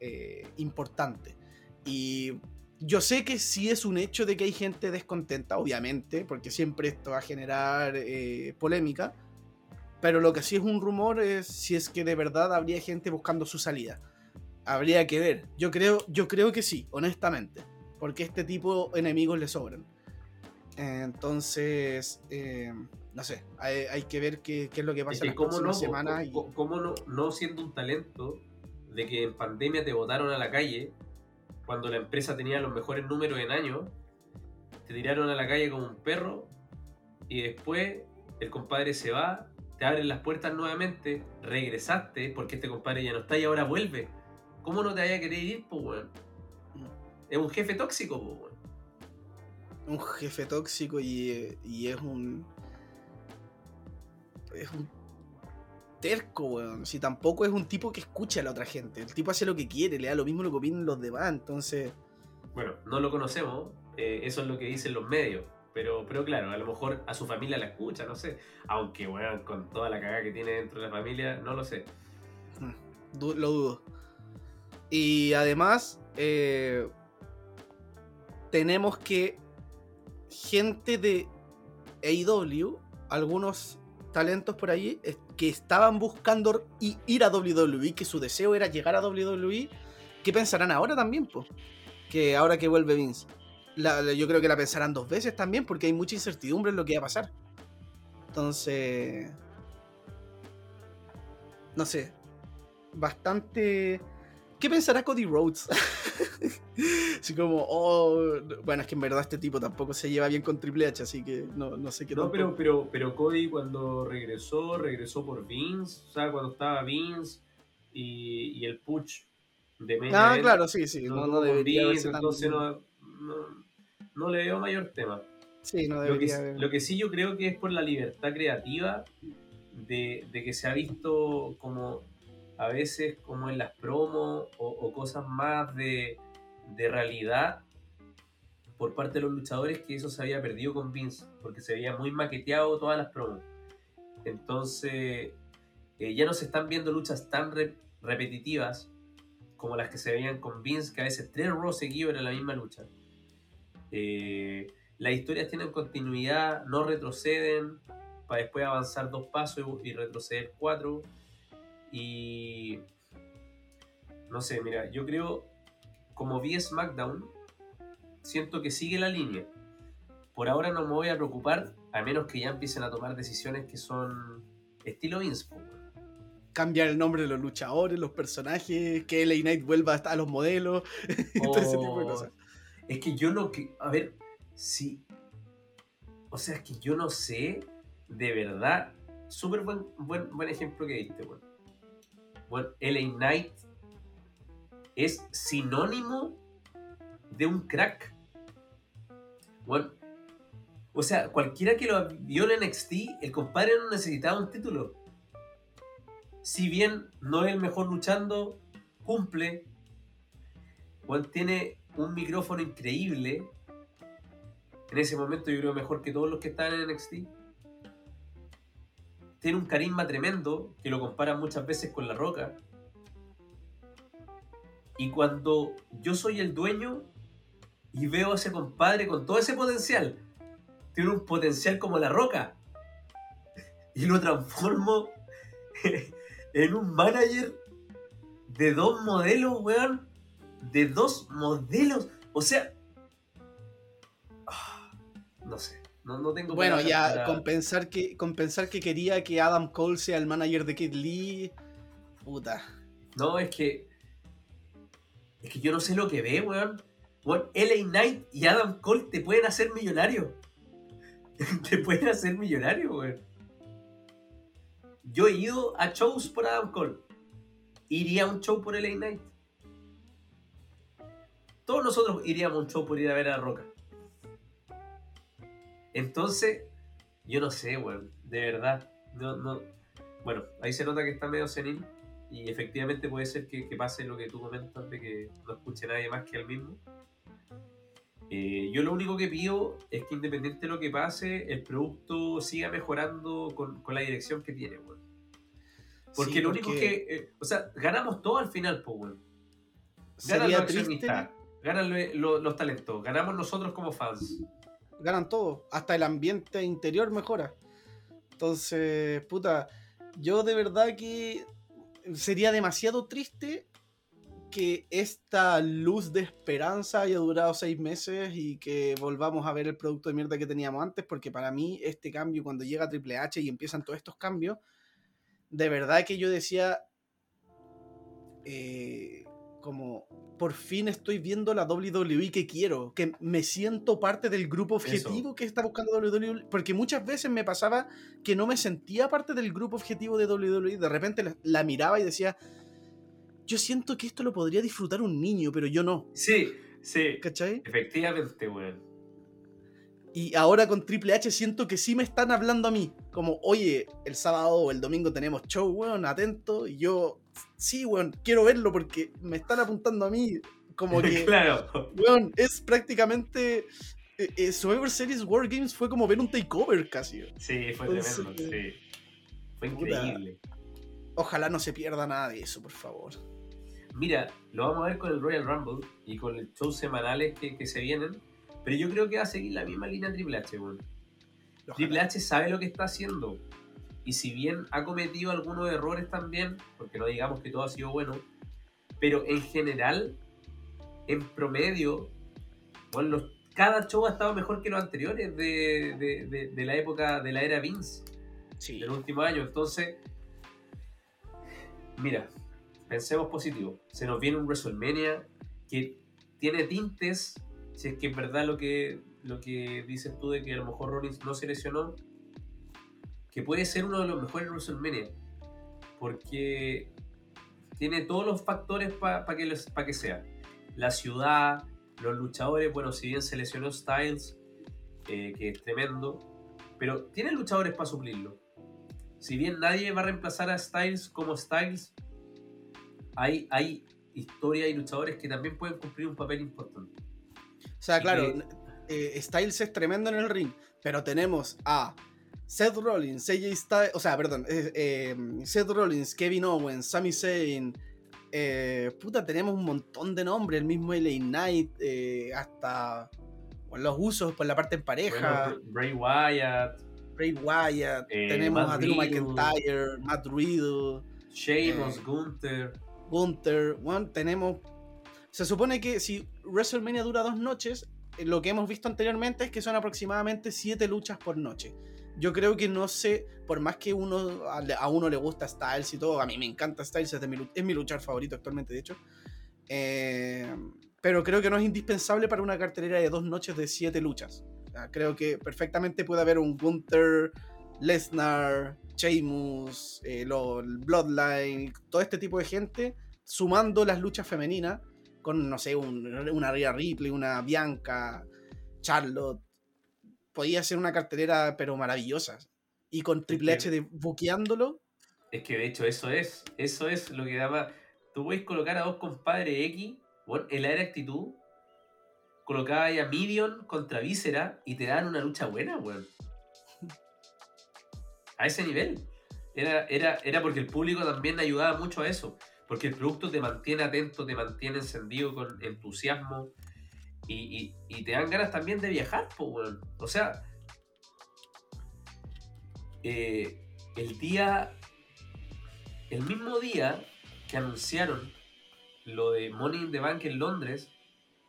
eh, importante. Y yo sé que sí es un hecho de que hay gente descontenta, obviamente, porque siempre esto va a generar eh, polémica. Pero lo que sí es un rumor es si es que de verdad habría gente buscando su salida. Habría que ver. Yo creo, yo creo que sí, honestamente. Porque este tipo de enemigos le sobran. Entonces, eh, no sé, hay, hay que ver qué, qué es lo que Es pasa que en las no, y- cómo no, no siendo un talento de que en pandemia te botaron a la calle cuando la empresa tenía los mejores números en años, te tiraron a la calle como un perro y después el compadre se va, te abren las puertas nuevamente, regresaste porque este compadre ya no está y ahora vuelve. ¿Cómo no te vaya a querer ir, weón? Es un jefe tóxico, weón. un jefe tóxico y, y es un. Es un terco, weón. Si tampoco es un tipo que escucha a la otra gente. El tipo hace lo que quiere, le da lo mismo lo que opinan los demás. Entonces, Bueno, no lo conocemos, eh, eso es lo que dicen los medios. Pero, pero claro, a lo mejor a su familia la escucha, no sé. Aunque, bueno, con toda la cagada que tiene dentro de la familia, no lo sé. du- lo dudo. Y además, eh, tenemos que gente de AEW, algunos talentos por es- que estaban buscando ir a WWE, que su deseo era llegar a WWE, ¿qué pensarán ahora también? Que ahora que vuelve Vince. La- la- yo creo que la pensarán dos veces también, porque hay mucha incertidumbre en lo que va a pasar. Entonces, no sé, bastante... ¿Qué pensará Cody Rhodes? *laughs* así como, oh, bueno, es que en verdad este tipo tampoco se lleva bien con Triple H, así que no, no sé qué No, tampoco- pero, pero, pero Cody cuando regresó, regresó por Vince. O sea, cuando estaba Vince y, y el Push de Main Ah, claro, sí, sí, no, no con debería Vince, entonces no, no, no le veo mayor tema. Sí, no Lo que, lo que sí yo creo que es por la libertad creativa de, de que se ha visto como a veces como en las promos o, o cosas más de, de realidad por parte de los luchadores que eso se había perdido con Vince porque se había muy maqueteado todas las promos. Entonces eh, ya no se están viendo luchas tan re- repetitivas como las que se veían con Vince que a veces tres Raw seguidos era la misma lucha eh, las historias tienen continuidad, no retroceden. para después avanzar dos pasos y, y retroceder cuatro. Y no sé, mira, yo creo, como vi SmackDown, siento que sigue la línea. Por ahora no me voy a preocupar, a menos que ya empiecen a tomar decisiones que son estilo Vince. Cambiar el nombre de los luchadores, los personajes, que LA Knight vuelva a los modelos, *laughs* todo ese tipo de Oh, cosas. Es que yo no, que, a ver, si, o sea, es que yo no sé, de verdad, súper buen, buen, buen ejemplo que diste, weón. Bueno, LA Knight es sinónimo de un crack. Bueno, o sea, cualquiera que lo vio en NXT, el compadre no necesitaba un título. Si bien no es el mejor luchando, cumple. Juan tiene un micrófono increíble. En ese momento yo creo mejor que todos los que están en NXT. Tiene un carisma tremendo que lo comparan muchas veces con La Roca. Y cuando yo soy el dueño y veo a ese compadre con todo ese potencial, tiene un potencial como La Roca. *laughs* Y lo transformo *laughs* en un manager de dos modelos, weón. De dos modelos. O sea. ah, No sé. No, no tengo Bueno, ya para- compensar que, compensar que quería que Adam Cole sea el manager de Kid Lee. Puta. No, es que. Es que yo no sé lo que ve, weón. Weón, LA Knight y Adam Cole te pueden hacer millonario. *laughs* te pueden hacer millonario, weón. Yo he ido a shows por Adam Cole. Iría a un show por LA Knight. Todos nosotros iríamos a un show por ir a ver a Roca. Entonces, yo no sé, weón. De verdad. No, no. Bueno, ahí se nota que está medio senil. Y efectivamente puede ser que, que pase lo que tú comentas de que no escuche nadie más que él mismo. Eh, yo lo único que pido es que independiente de lo que pase, el producto siga mejorando con, con la dirección que tiene, weón. Porque Sí, lo único que. eh, o sea, ganamos todo al final, pues, weón. Ganan Sería triste. Ganan lo- lo- los talentos, ganamos nosotros como fans. ganan todo. Hasta el ambiente interior mejora. Entonces, puta, yo de verdad que sería demasiado triste que esta luz de esperanza haya durado seis meses y que volvamos a ver el producto de mierda que teníamos antes, porque para mí este cambio, cuando llega Triple H y empiezan todos estos cambios, de verdad que yo decía, eh, como, por fin estoy viendo la WWE que quiero, que me siento parte del grupo objetivo que está buscando WWE, porque muchas veces me pasaba que no me sentía parte del grupo objetivo de WWE, de repente la, la miraba y decía, yo siento que esto lo podría disfrutar un niño, pero yo no, Sí, sí. ¿cachai? Efectivamente, weón. Y ahora con Triple H siento que sí me están hablando a mí. Como, oye, el sábado o el domingo tenemos show, weón, atento. Y yo, sí, weón, quiero verlo porque me están apuntando a mí. Como *laughs* que, claro. weón, es prácticamente. eh, eh, Survivor Series War Games fue como ver un takeover casi. Sí, fue Entonces, tremendo. Sí. Fue puta. increíble. Ojalá no se pierda nada de eso, por favor. Mira, lo vamos a ver con el Royal Rumble y con los shows semanales que, que se vienen. Pero yo creo que va a seguir la misma línea Triple H, weón. Triple H sabe lo que está haciendo. Y si bien ha cometido algunos errores también, porque no digamos que todo ha sido bueno, pero en general, en promedio, bueno, los- cada show ha estado mejor que los anteriores de, de- de- de la época de la era Vince, Sí. del último año. Entonces, mira, pensemos positivo. Se nos viene un WrestleMania que tiene tintes, si es que es verdad lo que, lo que dices tú de que a lo mejor Rollins no se lesionó, que puede ser uno de los mejores WrestleMania, porque tiene todos los factores para que, pa que sea. La ciudad, los luchadores, bueno, si bien se lesionó Styles, eh, que es tremendo, pero tiene luchadores para suplirlo. Si bien nadie va a reemplazar a Styles como Styles, hay, hay historia y luchadores que también pueden cumplir un papel importante. O sea, Y claro, que- eh, Styles es tremendo en el ring, pero tenemos a Seth Rollins, AJ Styles, o sea, perdón, eh, eh, Seth Rollins, Kevin Owens, Sami Zayn, eh, puta, tenemos un montón de nombres, el mismo LA Knight, hasta bueno, los usos por la parte en pareja. Bray Wyatt, Bray Wyatt, tenemos Matt a Drew. McIntyre, Matt Riddle, Sheamus. Gunther. Gunther, bueno, tenemos... Se supone que si WrestleMania dura dos noches, lo que hemos visto anteriormente es que son aproximadamente siete luchas por noche. Yo creo que no sé, por más que uno a, uno le gusta Styles y todo, a mí me encanta Styles, es, mi, es mi luchar favorito actualmente, de hecho. Eh, pero creo que no es indispensable para una cartelera de dos noches de siete luchas. Creo que perfectamente puede haber un Gunther, Lesnar, Sheamus, eh, lo- Bloodline, todo este tipo de gente, sumando las luchas femeninas con, no sé, un- una Rhea Ripley, una Bianca, Charlotte. Podía ser una cartelera, pero maravillosa. Y con Triple H de buqueándolo, Es que de hecho eso es, eso es lo que llama. Tú puedes colocar a dos compadres X, bueno, en la era actitud, colocaba a Midion contra Víscera y te dan una lucha buena, weón. A ese nivel. Era, era, era porque el público también ayudaba mucho a eso. Porque el producto te mantiene atento, te mantiene encendido con entusiasmo. Y, te dan ganas también de viajar, po, weón. O sea, eh, el día el mismo día que anunciaron lo de Money in the Bank en Londres,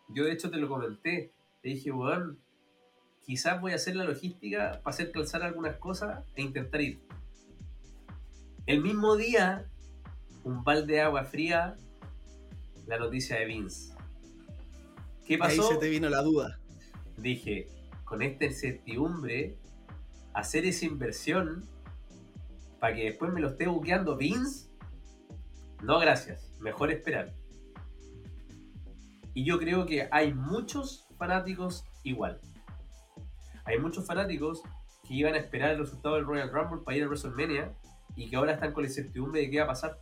yo de hecho te lo comenté. Te dije, weón, quizás voy a hacer la logística para hacer calzar algunas cosas e intentar ir. El mismo día, un balde de agua fría, la noticia de Vince. ¿Qué ahí pasó? se te vino la duda. dije, con esta incertidumbre, hacer esa inversión para que después me lo esté buqueando Vince, no gracias, mejor esperar. Y yo creo que hay muchos fanáticos igual. Hay muchos fanáticos que iban a esperar el resultado del Royal Rumble para ir a WrestleMania y que ahora están con la incertidumbre de qué va a pasar.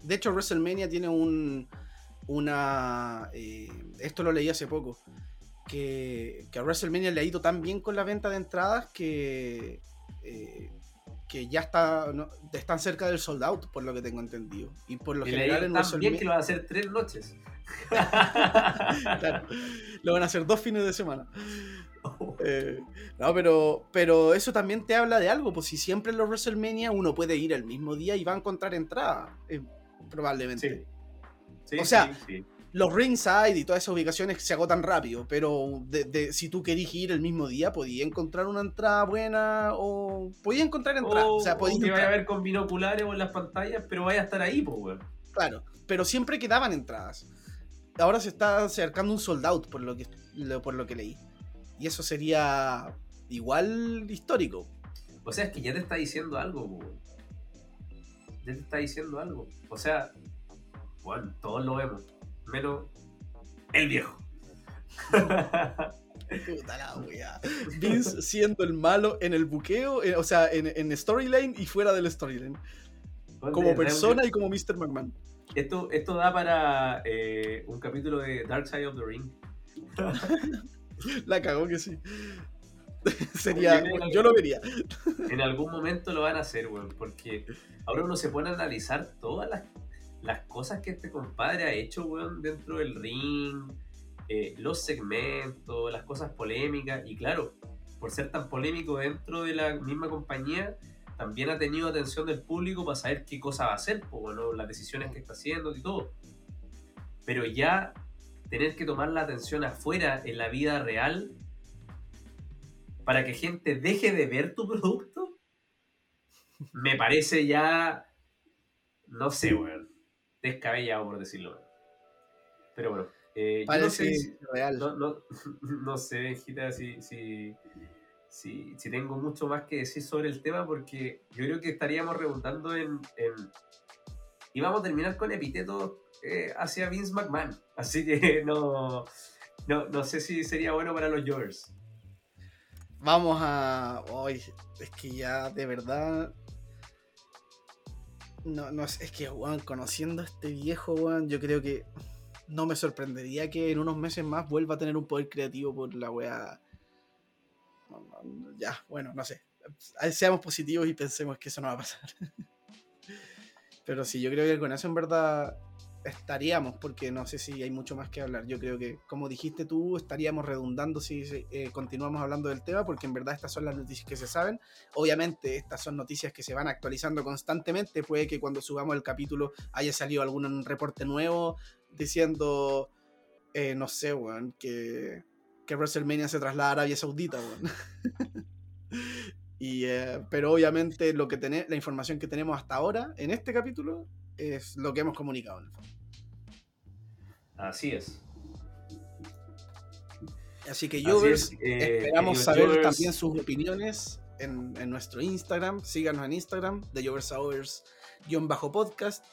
De hecho, WrestleMania tiene un. Una. eh, esto lo leí hace poco. Que, que a WrestleMania le ha ido tan bien con la venta de entradas que. eh, que ya está, no, están cerca del sold out, por lo que tengo entendido. Y por lo Y general en tan bien WrestleMania. que lo van a hacer tres noches. *laughs* Claro, lo van a hacer dos fines de semana. *laughs* Eh, no, pero, pero eso también te habla de algo, pues si siempre en los WrestleMania uno puede ir el mismo día y va a encontrar entrada, eh, probablemente. Sí, O sea, sí, sí. Los ringside y todas esas ubicaciones se agotan rápido, pero de, de- si tú querís ir el mismo día, podía encontrar una entrada buena o podía encontrar entrada. O, o sea, podía o que entrar, vaya a ver con binoculares o en las pantallas, pero vaya a estar ahí, pues, weón. claro, pero siempre quedaban entradas. Ahora se está acercando un sold out por lo que, lo- por lo que leí. Y eso sería igual histórico. O sea, es que ya te está diciendo algo, weón. Ya te está diciendo algo. O sea, bueno, todos lo vemos. Menos el viejo. *laughs* Puta la wea. Vince siendo el malo en el buqueo, eh, o sea, en, en storyline y fuera del storyline. Como persona y como Mr. McMahon. Esto, esto da para eh, un capítulo de Dark Side of the Ring. *laughs* La cagó que sí. *laughs* Sería, yo lo vería. En algún momento lo van a hacer, weón. Porque ahora uno se pone a analizar todas las, las cosas que este compadre ha hecho, weón, dentro del ring, eh, los segmentos, las cosas polémicas. Y claro, por ser tan polémico dentro de la misma compañía, también ha tenido atención del público para saber qué cosa va a hacer, pues, bueno, las decisiones que está haciendo y todo. Pero ya tener que tomar la atención afuera, en la vida real, para que gente deje de ver tu producto, me parece ya, no sé, weón, descabellado por decirlo. Pero bueno, eh, yo no sé, Parece si- real. no, no, *laughs* no sé, Benjita, si, si, si, si tengo mucho más que decir sobre el tema, porque yo creo que estaríamos rebotando en, en... Y vamos a terminar con epítetos eh, hacia Vince McMahon. Así que *laughs* no, no, no sé si sería bueno para los Jovers. Vamos a. Ay, es que ya de verdad. No, no es, que, weón, conociendo a este viejo, weón, yo creo que no me sorprendería que en unos meses más vuelva a tener un poder creativo por la no, ya, bueno, no sé. Seamos positivos y pensemos que eso no va a pasar. *laughs* Pero sí, yo creo que con eso en verdad estaríamos, porque no sé si hay mucho más que hablar. Yo creo que, como dijiste tú, estaríamos redundando si eh, continuamos hablando del tema, porque en verdad estas son las noticias que se saben. Obviamente, estas son noticias que se van actualizando constantemente. Puede que cuando subamos el capítulo haya salido algún reporte nuevo diciendo, eh, no sé, weón, que, que WrestleMania se traslada a Arabia Saudita, weón. *laughs* y, eh, pero obviamente lo que la información que tenemos hasta ahora en este capítulo es lo que hemos comunicado. en el fondo. Así es. Así que Jovers, es, eh, esperamos saber Jovers. también sus opiniones en, en nuestro Instagram. Síganos en Instagram, de Jovers guion bajo podcast.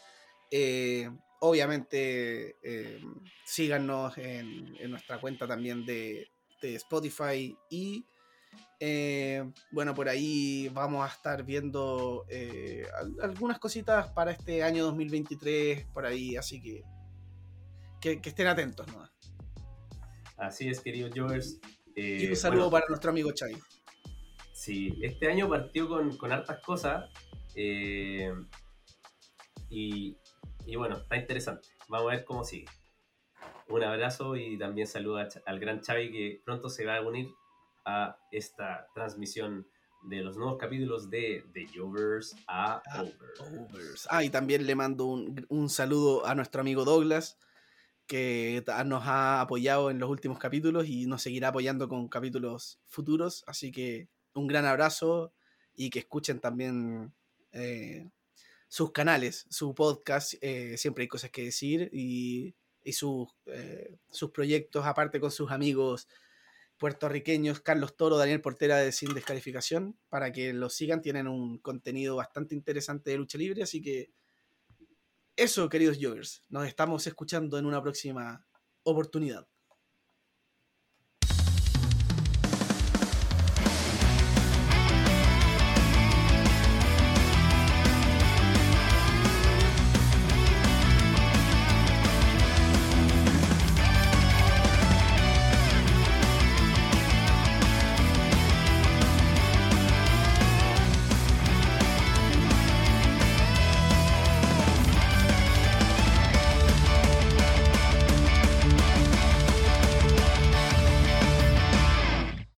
Eh, obviamente, eh, síganos en, en nuestra cuenta también de, de Spotify y eh, bueno, por ahí vamos a estar viendo eh, al- algunas cositas para este año 2023, por ahí, así que que, que estén atentos. ¿no? Así es, queridos Jovers. Eh, Y un saludo bueno, para nuestro amigo Chavi. Sí, este año partió con, con hartas cosas. eh, y, y bueno, está interesante. Vamos a ver cómo sigue. Un abrazo y también saludo al gran Xavi que pronto se va a unir a esta transmisión de los nuevos capítulos de The Jovers a Ah, Over. Overs. Ah, y también le mando un, un saludo a nuestro amigo Douglas, que nos ha apoyado en los últimos capítulos y nos seguirá apoyando con capítulos futuros. Así que un gran abrazo y que escuchen también eh, sus canales, su podcast. eh, siempre hay cosas que decir y, y sus, eh, sus proyectos, aparte con sus amigos puertorriqueños, Carlos Toro, Daniel Portera de Sin Descalificación, para que los sigan. Tienen un contenido bastante interesante de lucha libre, así que eso, queridos Jovers, nos estamos escuchando en una próxima oportunidad.